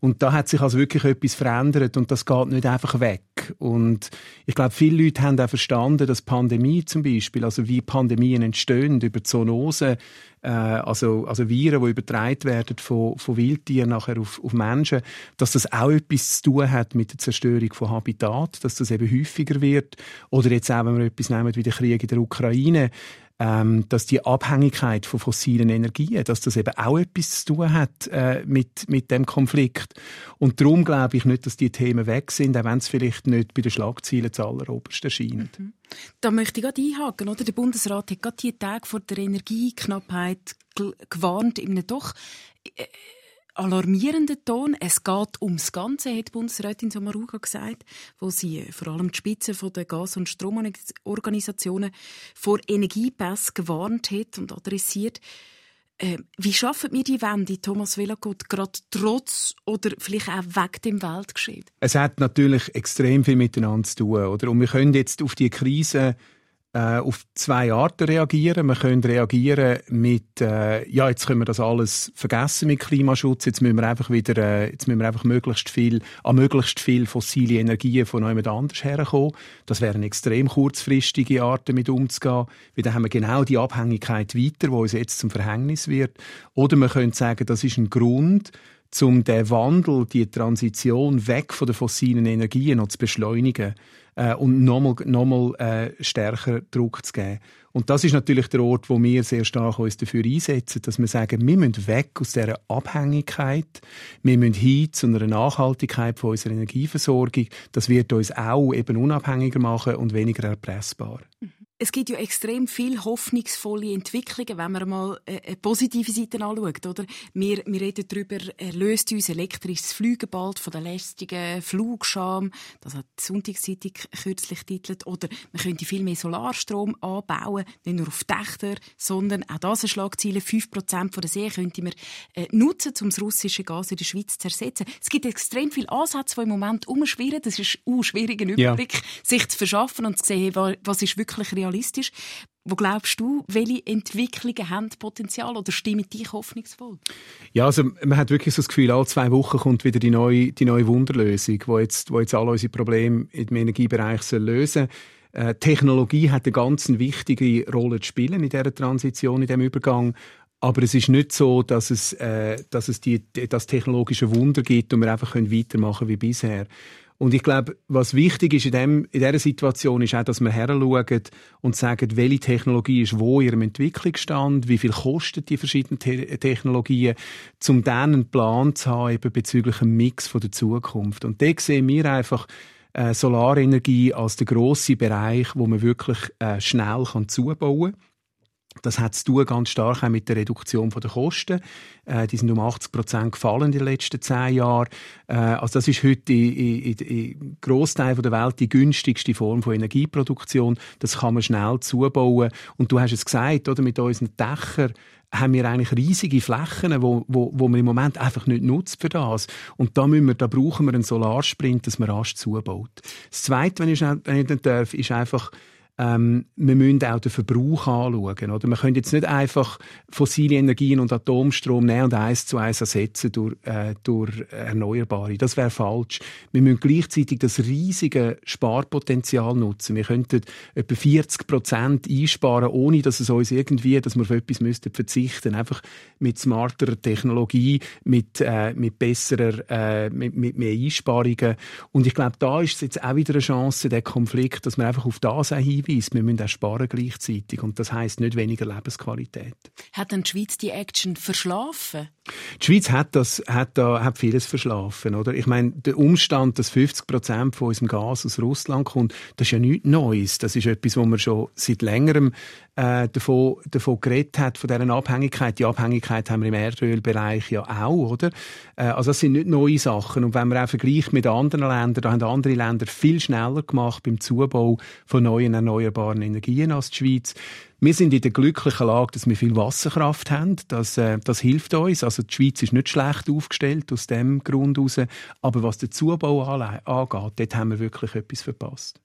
Und da hat sich also wirklich etwas verändert und das geht nicht einfach weg. Und ich glaube, viele Leute haben auch verstanden, dass Pandemie zum Beispiel, also wie Pandemien entstehen, über Zoonosen, äh, also, also Viren, die übertragen werden von, von Wildtieren nachher auf, auf Menschen, dass das auch etwas zu tun hat mit der Zerstörung von Habitat, dass das eben häufiger wird. Oder jetzt auch, wenn wir etwas nehmen wie den Krieg in der Ukraine, ähm, dass die Abhängigkeit von fossilen Energien, dass das eben auch etwas zu tun hat äh, mit, mit dem Konflikt. Und darum glaube ich nicht, dass die Themen weg sind, auch wenn es vielleicht nicht bei den Schlagzeilen alleroberst erscheint. Mhm. Da möchte ich gerade einhaken. Oder? Der Bundesrat hat gerade die Tage vor der Energieknappheit gewarnt, in einem doch äh, alarmierenden Ton. Es geht ums Ganze, hat Bundesrätin Samaruga gesagt, wo sie vor allem die Spitze der Gas- und Stromorganisationen vor Energiepass gewarnt hat und adressiert. Äh, wie schaffen wir die Wende, Thomas Velagot, gerade trotz oder vielleicht auch wegen dem Weltgeschehen? Es hat natürlich extrem viel miteinander zu tun. Oder? Und wir können jetzt auf die Krise auf zwei Arten reagieren. Wir können reagieren mit, äh, ja, jetzt können wir das alles vergessen mit Klimaschutz. Jetzt müssen wir einfach wieder, äh, jetzt müssen wir einfach möglichst viel, an möglichst viel fossile Energien von jemand anders herkommen. Das wären extrem kurzfristige Arten, mit umzugehen. Weil dann haben wir genau die Abhängigkeit weiter, die uns jetzt zum Verhängnis wird. Oder wir können sagen, das ist ein Grund, um den Wandel, die Transition weg von den fossilen Energien noch zu beschleunigen äh, und nochmal noch mal, äh, stärker Druck zu geben. Und das ist natürlich der Ort, wo wir sehr stark uns dafür einsetzen, dass wir sagen, wir müssen weg aus dieser Abhängigkeit, wir müssen hin zu einer Nachhaltigkeit von unserer Energieversorgung. Das wird uns auch eben unabhängiger machen und weniger erpressbar. Mhm. Es gibt ja extrem viel hoffnungsvolle Entwicklungen, wenn man mal äh, eine positive Seite anschaut. Oder? Wir, wir reden darüber, erlöst uns elektrisches Fliegen bald von der lästigen Flugscham. Das hat die Sonntagszeitung kürzlich titelt. Oder man könnte viel mehr Solarstrom anbauen, nicht nur auf Dächer, sondern auch das eine Schlagziele. 5% von der See könnte man äh, nutzen, um das russische Gas in der Schweiz zu ersetzen. Es gibt extrem viele Ansätze, die im Moment umschwirren. Das ist ein schwieriger Überblick, ja. sich zu verschaffen und zu sehen, was ist wirklich realistisch realistisch. Wo glaubst du, welche Entwicklungen haben Potenzial oder stimmen dich hoffnungsvoll? Ja, also man hat wirklich so das Gefühl, alle zwei Wochen kommt wieder die neue, die neue Wunderlösung, die jetzt, wo jetzt alle unsere Probleme im Energiebereich lösen soll. Äh, Technologie hat eine ganz wichtige Rolle zu spielen in dieser Transition, in diesem Übergang. Aber es ist nicht so, dass es, äh, dass es die, das technologische Wunder gibt und wir einfach können weitermachen wie bisher. Und ich glaube, was wichtig ist in, dem, in dieser Situation, ist auch, dass wir heranschauen und sagen, welche Technologie ist wo in ihrem Entwicklungsstand, wie viel kosten die verschiedenen Te Technologien, um dann einen Plan zu haben eben bezüglich einem Mix von der Zukunft. Und da sehen wir einfach, äh, Solarenergie als der grosse Bereich, wo man wirklich äh, schnell kann zubauen kann. Das hat zu tun ganz stark auch mit der Reduktion der Kosten. Äh, die sind um 80 Prozent gefallen in den letzten zehn Jahren. Äh, also das ist heute in, in, in Großteil der Welt die günstigste Form von Energieproduktion. Das kann man schnell zubauen. Und du hast es gesagt, oder mit unseren Dächern haben wir eigentlich riesige Flächen, wo, wo, wo man im Moment einfach nicht nutzt für das. Und da, müssen wir, da brauchen wir einen Solarsprint, dass man rasch zubaut. Das Zweite, wenn ich, wenn ich darf, ist einfach ähm, wir müssen auch den Verbrauch anschauen. Oder? Man könnte jetzt nicht einfach fossile Energien und Atomstrom nehmen und eins zu eins ersetzen durch, äh, durch Erneuerbare. Das wäre falsch. Wir müssen gleichzeitig das riesige Sparpotenzial nutzen. Wir könnten etwa 40 Prozent einsparen, ohne dass es uns irgendwie, dass wir auf etwas müssten verzichten. Einfach mit smarterer Technologie, mit, äh, mit besserer, äh, mit, mit mehr Einsparungen. Und ich glaube, da ist jetzt auch wieder eine Chance, der Konflikt, dass wir einfach auf das auch hinweisen hinweist, wir müssen auch sparen gleichzeitig. Und das heißt nicht weniger Lebensqualität. Hat denn die Schweiz die Action verschlafen? Die Schweiz hat, das, hat, da, hat vieles verschlafen. Oder? Ich meine, der Umstand, dass 50 Prozent von unserem Gas aus Russland kommt, das ist ja nichts Neues. Das ist etwas, wo man schon seit längerem äh, davon, davon geredet hat, von dieser Abhängigkeit. Die Abhängigkeit haben wir im Erdölbereich ja auch, oder? Äh, also das sind nicht neue Sachen. Und wenn man auch vergleicht mit anderen Ländern, da haben andere Länder viel schneller gemacht beim Zubau von neuen erneuerbaren Energien als die Schweiz. Wir sind in der glücklichen Lage, dass wir viel Wasserkraft haben. Das, äh, das hilft uns. Also die Schweiz ist nicht schlecht aufgestellt aus dem Grund heraus. Aber was den Zubau angeht, dort haben wir wirklich etwas verpasst.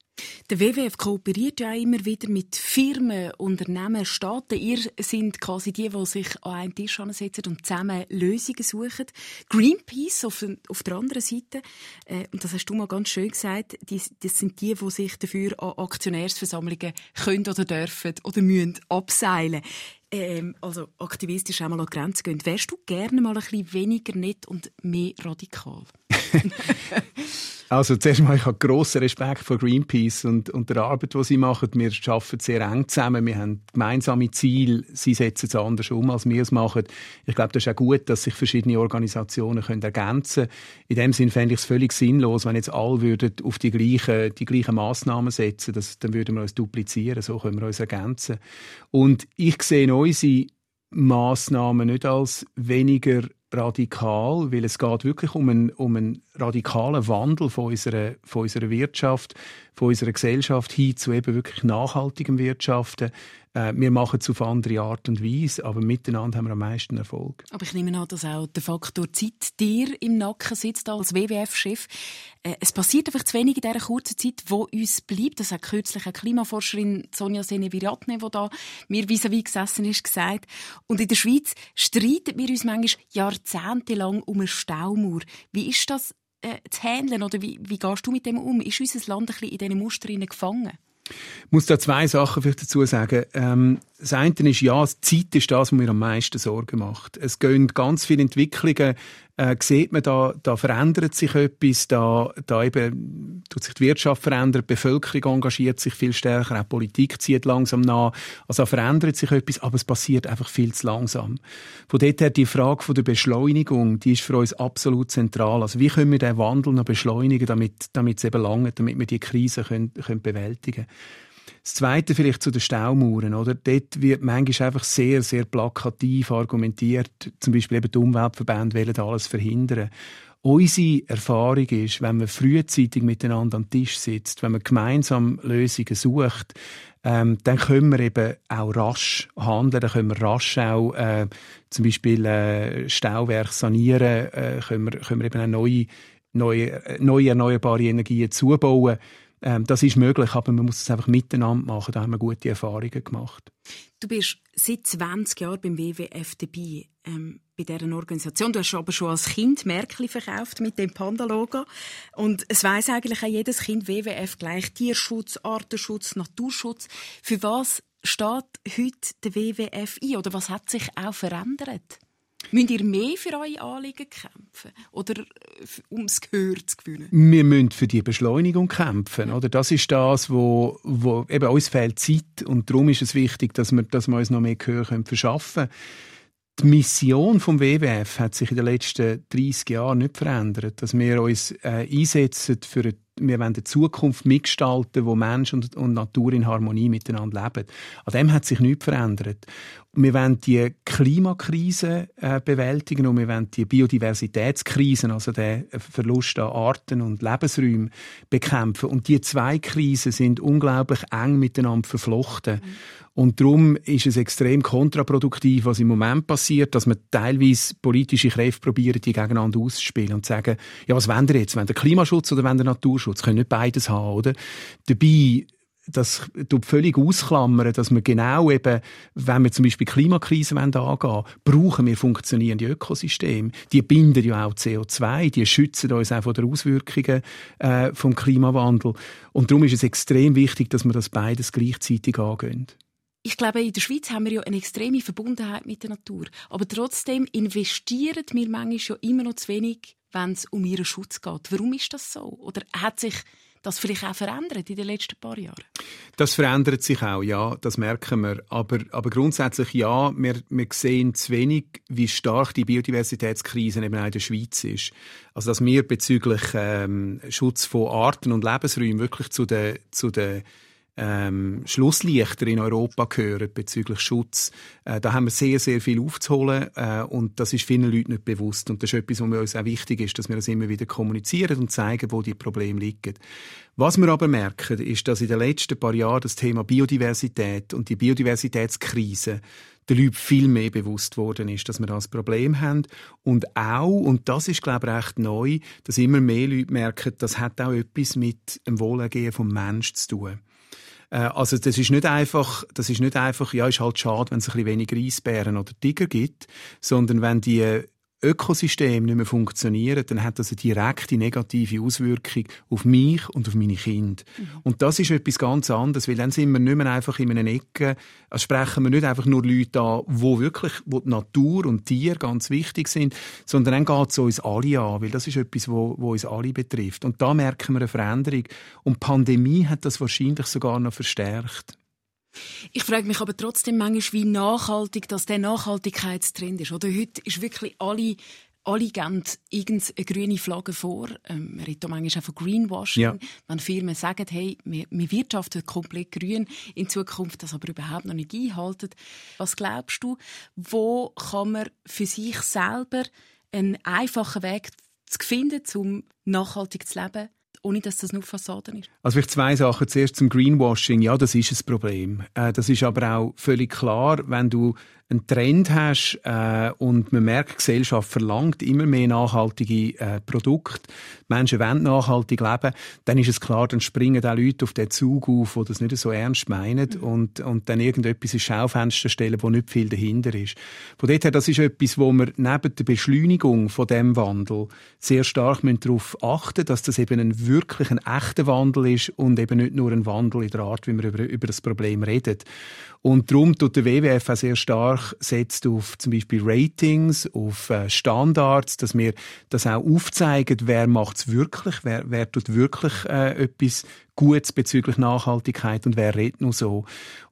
Der WWF kooperiert ja immer wieder mit Firmen, Unternehmen, Staaten. Ihr sind quasi die, die sich an einen Tisch ansetzen und zusammen Lösungen suchen. Greenpeace auf, auf der anderen Seite, äh, und das hast du mal ganz schön gesagt, die, das sind die, die sich dafür an Aktionärsversammlungen können oder dürfen oder müssen abseilen. Ähm, also aktivistisch einmal an die Grenze gehen. Wärst du gerne mal ein bisschen weniger nett und mehr radikal? Also zuerst mal, ich habe grossen Respekt vor Greenpeace und, und der Arbeit, die sie machen. Wir arbeiten sehr eng zusammen. Wir haben gemeinsame Ziele. Sie setzen es anders um, als wir es machen. Ich glaube, das ist auch gut, dass sich verschiedene Organisationen können ergänzen können. In dem Sinne fände ich es völlig sinnlos, wenn jetzt alle würden auf die gleichen, die gleichen Massnahmen setzen. Das, dann würden wir uns duplizieren. So können wir uns ergänzen. Und ich sehe unsere Massnahmen nicht als weniger radikal, weil es geht wirklich um einen, um einen radikalen Wandel von unserer, von unserer Wirtschaft, von unserer Gesellschaft hin zu eben wirklich nachhaltigem Wirtschaften. Äh, wir machen es auf andere Art und Weise, aber miteinander haben wir am meisten Erfolg. Aber ich nehme an, dass auch der Faktor Zeit dir im Nacken sitzt als WWF-Chef. Äh, es passiert einfach zu wenig in dieser kurzen Zeit, wo uns bleibt. Das hat kürzlich eine Klimaforscherin Sonja Seneviratne, die da mir vis-à-vis gesessen ist, gesagt. Und in der Schweiz streiten wir uns manchmal jahrzehntelang um eine Staumauer. Wie ist das äh, zu handeln oder wie, wie gehst du mit dem um? Ist unser Land ein bisschen in diesen Mustern gefangen? Ich muss da zwei Sachen vielleicht dazu sagen. Ähm, das eine ist, ja, die Zeit ist das, was mir am meisten Sorgen macht. Es gehen ganz viele Entwicklungen äh, sieht man da, da verändert sich etwas, da, da eben tut sich die Wirtschaft verändern, die Bevölkerung engagiert sich viel stärker, auch Politik zieht langsam nach. Also verändert sich etwas, aber es passiert einfach viel zu langsam. Von dort her die Frage von der Beschleunigung, die ist für uns absolut zentral. Also wie können wir den Wandel noch beschleunigen, damit, damit es eben lange, damit wir die Krise können, können bewältigen können. Das Zweite vielleicht zu den Staumauern, oder? Dort wird manchmal einfach sehr, sehr plakativ argumentiert. Zum Beispiel eben die Umweltverbände wollen alles verhindern. Unsere Erfahrung ist, wenn man frühzeitig miteinander am Tisch sitzt, wenn man gemeinsam Lösungen sucht, ähm, dann können wir eben auch rasch handeln, dann können wir rasch auch äh, zum Beispiel äh, Stauwerk sanieren, äh, können, wir, können wir eben auch neue, neue, äh, neue erneuerbare Energien zubauen. Ähm, das ist möglich, aber man muss es einfach miteinander machen. Da haben wir gute Erfahrungen gemacht. Du bist seit 20 Jahren beim WWF dabei, ähm, bei dieser Organisation. Du hast aber schon als Kind Märkli verkauft mit dem Panda-Logo. Und es weiß eigentlich auch jedes Kind WWF gleich Tierschutz, Artenschutz, Naturschutz. Für was steht heute der WWF ein? Oder was hat sich auch verändert? Müsst ihr mehr für eure Anliegen kämpfen? Oder äh, um das Gehör zu gewinnen? Wir müssen für die Beschleunigung kämpfen. Oder? Das ist das, wo, wo eben uns fehlt Zeit. Und darum ist es wichtig, dass wir, dass wir uns noch mehr Gehör verschaffen können. Die Mission vom WWF hat sich in den letzten 30 Jahren nicht verändert. Dass wir uns äh, einsetzen für eine wir wollen eine Zukunft mitgestalten, wo Mensch und, und, Natur in Harmonie miteinander leben. An dem hat sich nichts verändert. Wir wollen die Klimakrise äh, bewältigen und wir wollen die Biodiversitätskrisen, also den Verlust an Arten und Lebensräumen bekämpfen. Und die zwei Krisen sind unglaublich eng miteinander verflochten. Mhm. Und darum ist es extrem kontraproduktiv, was im Moment passiert, dass man teilweise politische Kräfte probieren, die gegeneinander auszuspielen und zu sagen, ja, was wollen wir jetzt? Wollen wir Klimaschutz oder wollen wir Naturschutz? Können nicht beides haben, oder? Dabei das tut völlig ausklammern, dass wir genau eben, wenn wir zum Beispiel Klimakrise angehen wollen, brauchen wir funktionierende Ökosysteme. Die binden ja auch CO2, die schützen uns auch vor den Auswirkungen äh, vom Klimawandel. Und darum ist es extrem wichtig, dass wir das beides gleichzeitig angehen. Ich glaube, in der Schweiz haben wir ja eine extreme Verbundenheit mit der Natur. Aber trotzdem investieren wir manchmal ja immer noch zu wenig, wenn es um ihren Schutz geht. Warum ist das so? Oder hat sich das vielleicht auch verändert in den letzten paar Jahren? Das verändert sich auch, ja, das merken wir. Aber, aber grundsätzlich ja, wir, wir sehen zu wenig, wie stark die Biodiversitätskrise eben auch in der Schweiz ist. Also dass wir bezüglich ähm, Schutz von Arten und Lebensräumen wirklich zu den, zu den ähm, Schlusslichter in Europa gehören bezüglich Schutz. Äh, da haben wir sehr, sehr viel aufzuholen äh, und das ist vielen Leuten nicht bewusst. Und das ist etwas, was uns auch wichtig ist, dass wir das immer wieder kommunizieren und zeigen, wo die Probleme liegen. Was wir aber merken, ist, dass in den letzten paar Jahren das Thema Biodiversität und die Biodiversitätskrise den Leuten viel mehr bewusst worden ist, dass wir das Problem haben. Und auch, und das ist, glaube ich, recht neu, dass immer mehr Leute merken, das hat auch etwas mit dem Wohlergehen vom Menschen zu tun. Äh, also das ist nicht einfach, das ist nicht einfach, ja, ist halt schade, wenn es ein bisschen weniger Eisbären oder Tiger gibt, sondern wenn die Ökosystem nicht mehr funktioniert, dann hat das eine direkte negative Auswirkung auf mich und auf meine Kinder. Mhm. Und das ist etwas ganz anderes, weil dann sind wir nicht mehr einfach in einer Ecke, also sprechen wir nicht einfach nur Leute an, wo wirklich wo die Natur und Tier ganz wichtig sind, sondern dann geht es uns alle an, weil das ist etwas, wo, wo uns alle betrifft. Und da merken wir eine Veränderung. Und die Pandemie hat das wahrscheinlich sogar noch verstärkt. Ich frage mich aber trotzdem manchmal, wie nachhaltig das der Nachhaltigkeitstrend ist. Oder heute ist wirklich alle alle geben irgendeine grüne Flagge vor. Ähm, man redet manchmal auch von Greenwashing. Ja. Wenn Firmen sagen, hey, wir, wir wirtschaften komplett grün in Zukunft, das aber überhaupt noch nicht einhalten. Was glaubst du, wo kann man für sich selber einen einfachen Weg finden, um nachhaltig zu leben, ohne dass das nur Fassaden ist? Also vielleicht zwei Sachen. Zuerst zum Greenwashing. Ja, das ist ein Problem. Äh, das ist aber auch völlig klar, wenn du einen Trend hast äh, und man merkt, die Gesellschaft verlangt immer mehr nachhaltige äh, Produkte, Menschen wollen nachhaltig leben, dann ist es klar, dann springen auch Leute auf den Zug auf, die das nicht so ernst meinen mhm. und, und dann irgendetwas ins Schaufenster stellen, wo nicht viel dahinter ist. Von daher, das ist etwas, wo wir neben der Beschleunigung von dem Wandel sehr stark darauf achten dass das eben ein wirklich ein echter Wandel ist und eben nicht nur ein Wandel in der Art, wie wir über, über das Problem reden. Und darum tut der WWF auch sehr stark setzt auf zum Beispiel Ratings, auf äh, Standards, dass wir das auch aufzeigen, wer macht es wirklich, wer, wer tut wirklich äh, etwas Gutes bezüglich Nachhaltigkeit und wer redet nur so.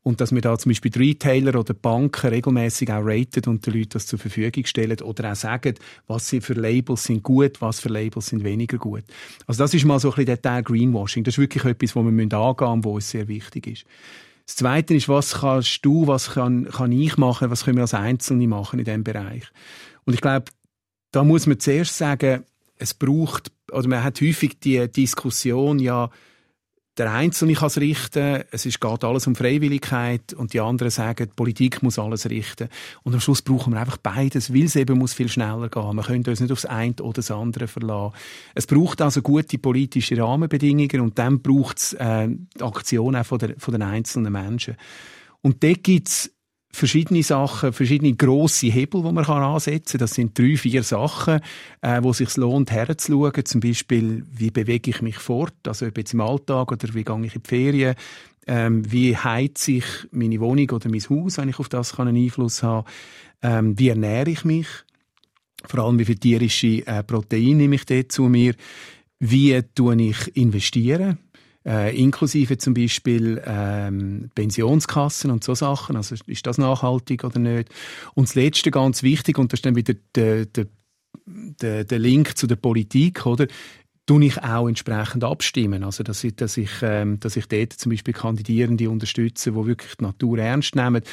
Und dass wir da zum Beispiel Retailer oder Banken regelmäßig auch raten und den Leuten das zur Verfügung stellen oder auch sagen, was sie für Labels sind gut, was für Labels sind weniger gut. Also das ist mal so ein bisschen der Teil Greenwashing. Das ist wirklich etwas, wo wir angehen müssen, wo uns sehr wichtig ist. Das Zweite ist, was kannst du, was kann, kann ich machen, was können wir als Einzelne machen in diesem Bereich? Und ich glaube, da muss man zuerst sagen, es braucht, oder man hat häufig die Diskussion, ja, der Einzelne kann es richten, es ist, geht alles um Freiwilligkeit und die anderen sagen, die Politik muss alles richten. Und am Schluss brauchen wir einfach beides, weil es eben muss viel schneller gehen. Wir können uns nicht aufs eine oder das andere verlassen. Es braucht also gute politische Rahmenbedingungen und dann braucht es äh, Aktion auch von, der, von den einzelnen Menschen. Und dort gibt's verschiedene Sachen, verschiedene grosse Hebel, die man ansetzen kann. Das sind drei, vier Sachen, äh, wo es sich lohnt, herzuschauen. Zum Beispiel, wie bewege ich mich fort, also ob jetzt im Alltag oder wie gehe ich in die Ferien, ähm, wie heizt sich meine Wohnung oder mein Haus, wenn ich auf das einen Einfluss habe, ähm, wie ernähre ich mich, vor allem wie viel tierische äh, Proteine nehme ich dort zu mir, wie tue ich investieren, äh, inklusive zum Beispiel ähm, Pensionskassen und so Sachen. Also ist das nachhaltig oder nicht? Und das Letzte ganz wichtig, und das ist dann wieder der, der, der, der Link zu der Politik, oder? Tue ich auch entsprechend abstimmen. Also, dass ich, dass ich, ähm, dass ich dort zum Beispiel Kandidierende unterstütze, die wirklich die Natur ernst nehmen.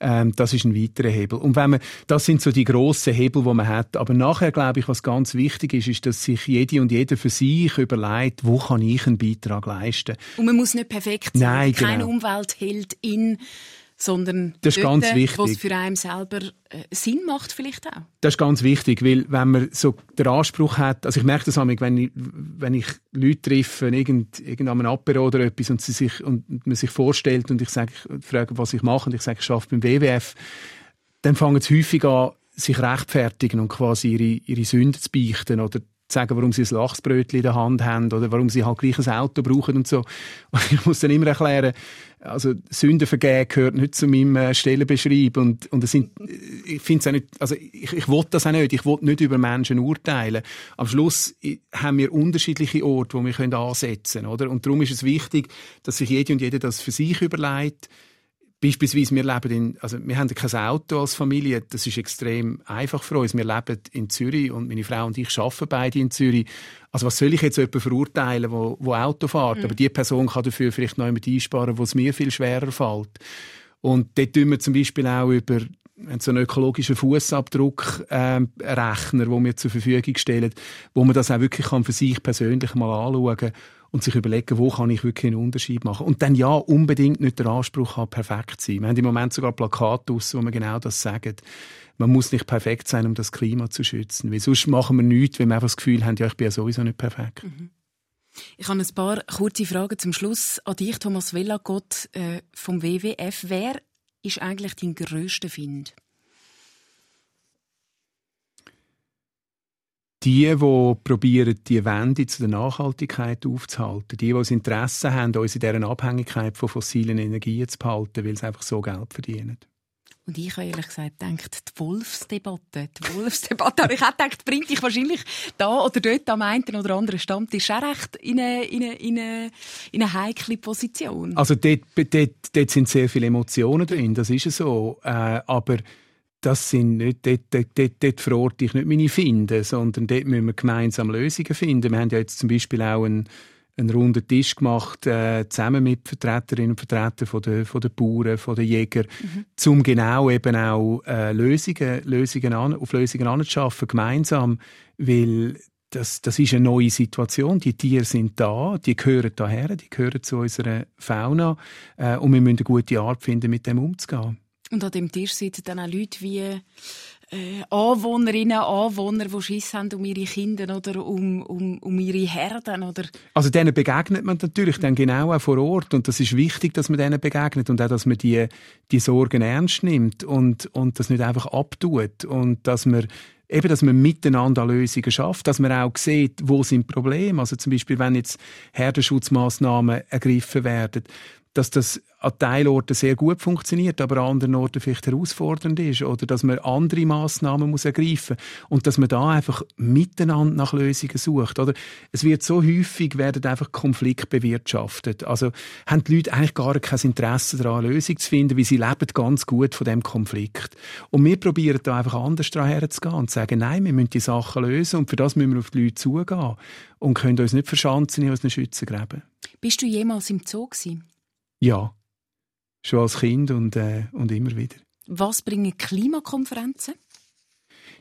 Ähm, das ist ein weiterer Hebel. Und wenn man, das sind so die grossen Hebel, die man hat. Aber nachher, glaube ich, was ganz wichtig ist, ist, dass sich jede und jeder für sich überlegt, wo kann ich einen Beitrag leisten. Und man muss nicht perfekt sein. Nein, genau. Keine Umweltheldin sondern das ist dort, ganz wichtig. was für einen selber äh, Sinn macht vielleicht auch. Das ist ganz wichtig, weil wenn man so den Anspruch hat, also ich merke das manchmal, wenn ich, wenn ich Leute treffe, irgend, irgendeinem Apero oder etwas und, sie sich, und man sich vorstellt und ich sage, ich frage, was ich mache und ich sage, ich arbeite beim WWF, dann fangen sie häufig an, sich rechtfertigen und quasi ihre, ihre Sünden zu beichten oder sagen, warum sie ein Lachsbrötchen in der Hand haben oder warum sie halt gleich ein Auto brauchen und so. Und ich muss dann immer erklären, also Sündenvergehen gehört nicht zu meinem äh, und, und es sind, äh, ich finde es auch nicht, also ich, ich will das auch nicht, ich will nicht über Menschen urteilen. Am Schluss äh, haben wir unterschiedliche Orte, wo wir können ansetzen können, oder? Und darum ist es wichtig, dass sich jede und jeder das für sich überlegt, Beispielsweise, wir leben in, also wir haben kein Auto als Familie, das ist extrem einfach für uns. Wir leben in Zürich und meine Frau und ich arbeiten beide in Zürich. Also was soll ich jetzt jemanden verurteilen, wo, wo Auto fährt? Mhm. Aber die Person kann dafür vielleicht noch jemand einsparen, wo es mir viel schwerer fällt. Und dort tun wir zum Beispiel auch über so einen ökologischen Fußabdruck äh, Rechner, wo wir zur Verfügung stellen, wo man das auch wirklich kann für sich persönlich mal anschauen kann und sich überlegen, wo kann ich wirklich einen Unterschied machen. Und dann ja, unbedingt nicht der Anspruch haben, perfekt zu sein. Wir haben im Moment sogar Plakate aus, wo wir genau das sagen. Man muss nicht perfekt sein, um das Klima zu schützen. Weil sonst machen wir nichts, wenn wir einfach das Gefühl haben, ja, ich bin ja sowieso nicht perfekt. Mhm. Ich habe ein paar kurze Fragen zum Schluss an dich, Thomas Vellagott äh, vom WWF. Wer ist eigentlich dein grösster Find? Die, die probieren, die Wende zu der Nachhaltigkeit aufzuhalten, die, die das Interesse haben, uns in dieser Abhängigkeit von fossilen Energien zu behalten, weil sie einfach so Geld verdienen. Und ich habe ehrlich gesagt gedacht, die Wolfsdebatte, die Wolfsdebatte, aber ich hätte gedacht, bringt dich wahrscheinlich da oder dort am einen oder anderen Stammtisch auch recht in eine, in eine, in eine, in eine heikle Position. Also dort, dort, dort sind sehr viele Emotionen drin, das ist so. Äh, aber das sind nicht, dort, dort, dort, dort verorte ich nicht meine Finden, sondern dort müssen wir gemeinsam Lösungen finden. Wir haben ja jetzt zum Beispiel auch einen, einen runden Tisch gemacht, äh, zusammen mit Vertreterinnen und Vertretern von der, von der Bauern, von den Jägern, mhm. um genau eben auch äh, Lösungen, Lösungen an, auf Lösungen anzuschaffen, gemeinsam, weil das, das ist eine neue Situation. Die Tiere sind da, die gehören daher, die gehören zu unserer Fauna äh, und wir müssen eine gute Art finden, mit dem umzugehen. Und an dem Tisch sitzen dann auch Leute wie äh, Anwohnerinnen, Anwohner, die Schiss haben um ihre Kinder oder um, um, um ihre Herden. Oder? Also denen begegnet man natürlich dann genau auch vor Ort und das ist wichtig, dass man denen begegnet und auch, dass man die, die Sorgen ernst nimmt und, und das nicht einfach abtut und dass man eben, dass man miteinander Lösungen schafft, dass man auch sieht, wo sind Probleme. Also zum Beispiel, wenn jetzt Herdenschutzmaßnahmen ergriffen werden, dass das an Teilorten sehr gut funktioniert, aber an anderen Orten vielleicht herausfordernd ist oder dass man andere Maßnahmen muss ergreifen und dass man da einfach miteinander nach Lösungen sucht. Oder es wird so häufig werden einfach Konflikt bewirtschaftet. Also haben die Leute eigentlich gar kein Interesse daran, eine Lösung zu finden, weil sie leben ganz gut von dem Konflikt. Und wir probieren da einfach anders daran herzugehen und sagen, nein, wir müssen die Sachen lösen und für das müssen wir auf die Leute zugehen und können uns nicht verschanzen in unseren Schützengräben. Bist du jemals im Zoo gewesen? Ja, schon als Kind und, äh, und immer wieder. Was bringen Klimakonferenzen?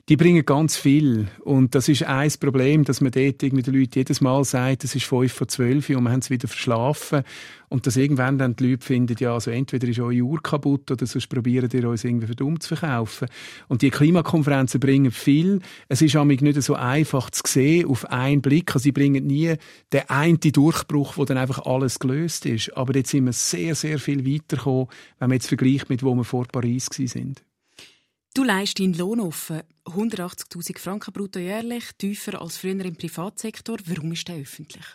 Die bringen ganz viel. Und das ist ein Problem, dass man dort irgendwie den Leuten jedes Mal sagt, es ist fünf vor zwölf und wir haben es wieder verschlafen. Und dass irgendwann dann die Leute finden, ja, also entweder ist eure Uhr kaputt oder sonst probieren ihr uns irgendwie verdummt zu verkaufen. Und die Klimakonferenzen bringen viel. Es ist nämlich nicht so einfach zu sehen auf einen Blick. Also sie bringen nie den einen Durchbruch, wo dann einfach alles gelöst ist. Aber jetzt sind wir sehr, sehr viel weitergekommen, wenn man jetzt vergleicht mit wo wir vor Paris sind. Du leist deinen Lohn auf 180.000 Franken brutto jährlich, tiefer als früher im Privatsektor. Warum ist der öffentlich?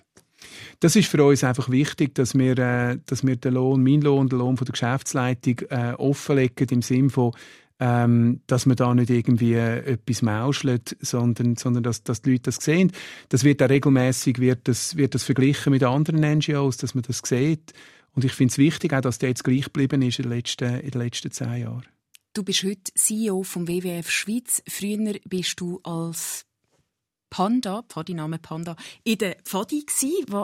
Das ist für uns einfach wichtig, dass wir, äh, dass wir den Lohn, meinen Lohn, den Lohn von der Geschäftsleitung äh, offenlegen, im Sinne von, ähm, dass man da nicht irgendwie etwas mauschelt, sondern, sondern dass, dass die Leute das sehen. Das wird auch regelmäßig wird das, wird das verglichen mit anderen NGOs, dass man das sieht. Und ich finde es wichtig, auch, dass der jetzt gleich geblieben ist in den letzten, in den letzten zehn Jahren. Du bist heute CEO vom WWF Schweiz. Früher bist du als Panda, Pfadi-Name Panda, in der Pfadi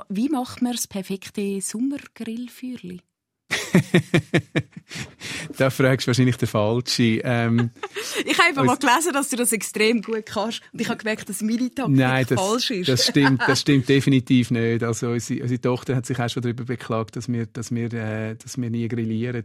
Wie macht man das perfekte Sommergrillfeuerli? da fragst du wahrscheinlich den Falschen. Ähm, ich habe einfach mal gelesen, dass du das extrem gut kannst. Und ich habe gemerkt, dass meine Taktik Nein, das, falsch ist. das stimmt, das stimmt definitiv nicht. Also unsere, unsere Tochter hat sich auch schon darüber beklagt, dass wir, dass wir, äh, dass wir nie grillieren.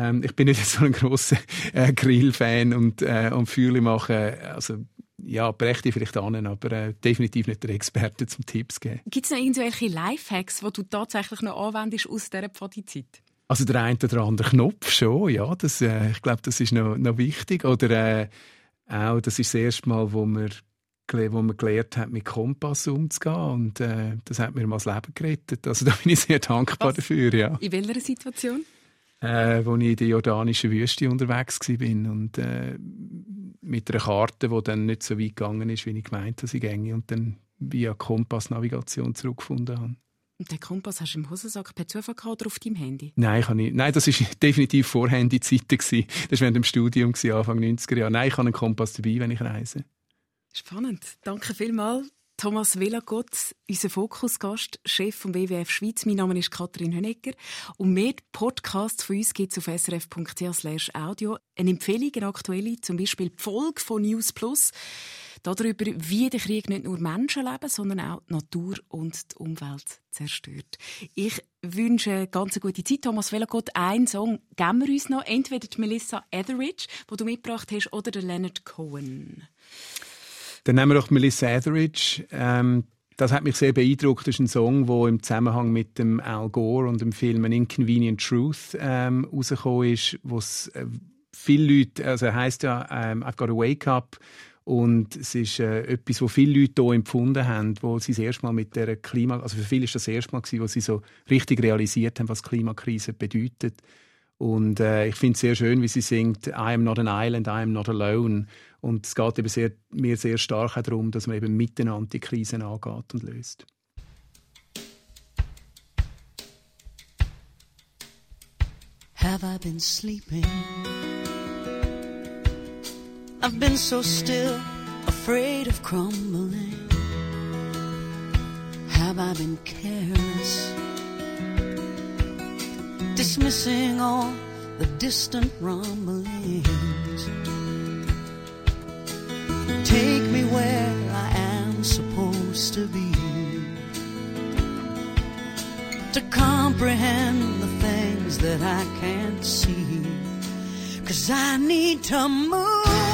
Ähm, ich bin nicht so ein grosser äh, Grillfan und, äh, und Feuerli machen, also ja, brächte ich vielleicht an, aber äh, definitiv nicht der Experte zum Tipps geben. Gibt es noch irgendwelche Lifehacks, die du tatsächlich noch anwendest aus dieser Pfadizeit? Also der eine oder andere Knopf schon, ja, das, äh, ich glaube, das ist noch, noch wichtig. Oder äh, auch, das ist das erste Mal, wo man wo man gelernt hat, mit Kompass umzugehen. Und äh, das hat mir mal das Leben gerettet. Also da bin ich sehr dankbar Was? dafür. Ja. In welcher Situation? Äh, wo ich in der jordanischen Wüste unterwegs war und äh, mit einer Karte, die dann nicht so weit gegangen ist, wie ich gemeint habe, sie ginge und dann via Kompass-Navigation zurückgefunden habe. Und den Kompass hast du im Hosensack per Zufall gehabt oder auf deinem Handy? Nein, ich nicht. Nein, das war definitiv vor Handyzeiten. Das war während dem Studium, Anfang 90er Jahre. Nein, ich habe einen Kompass dabei, wenn ich reise. Spannend. Danke vielmals. Thomas Villagott, unser Fokusgast, Chef vom WWF Schweiz. Mein Name ist Katrin Hönegger. Und mehr Podcasts von uns gibt es auf srf.ch audio. Eine Empfehlung, eine aktuelle, zum Beispiel die Folge von News Plus, darüber, wie der Krieg nicht nur Menschenleben, sondern auch die Natur und die Umwelt zerstört. Ich wünsche ganz eine gute Zeit. Thomas Villagott, ein Song geben wir uns noch. Entweder die Melissa Etheridge, die du mitgebracht hast, oder der Leonard Cohen. Dann nehmen wir doch Melissa Etheridge. Ähm, das hat mich sehr beeindruckt. Das ist ein Song, der im Zusammenhang mit dem Al Gore und dem Film An Inconvenient Truth ähm, rausgekommen ist, wo es äh, viele Leute, also er heisst ja ähm, I've got to wake up und es ist äh, etwas, was viele Leute hier empfunden haben, wo sie das erste Mal mit der Klima, also für viele ist das, das erste Mal gewesen, wo sie so richtig realisiert haben, was Klimakrise bedeutet. Und äh, ich finde es sehr schön, wie sie singt I am not an island, I am not alone. Und es geht eben sehr, mir sehr stark darum, dass man eben miteinander die Krisen angeht und löst. Have I been sleeping? I've been so still, afraid of crumbling. Have I been careless? Dismissing all the distant rumblings. Take me where I am supposed to be. To comprehend the things that I can't see. Cause I need to move.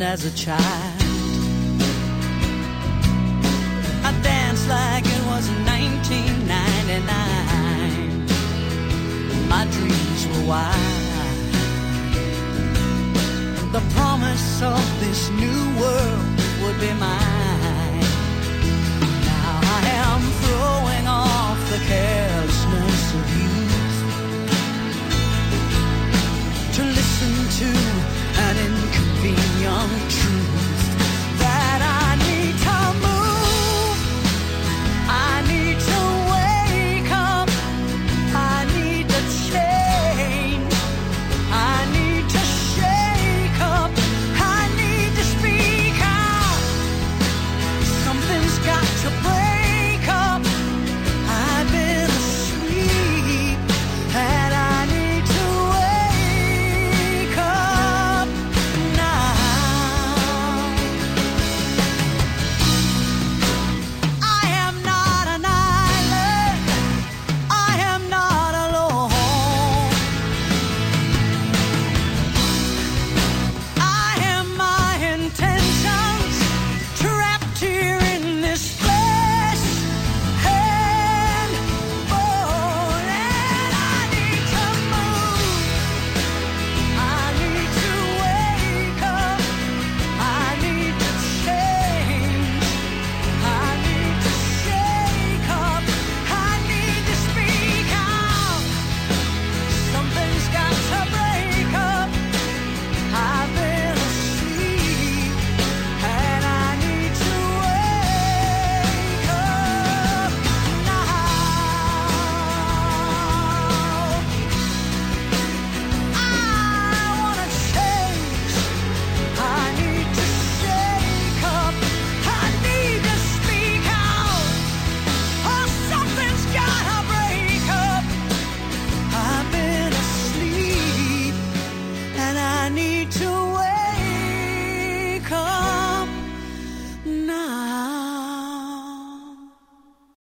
even as a child. I danced like it was 1999. My dreams were wild. The promise of this new world would be mine. Now I am throwing off the carelessness of youth to listen to living young, truth.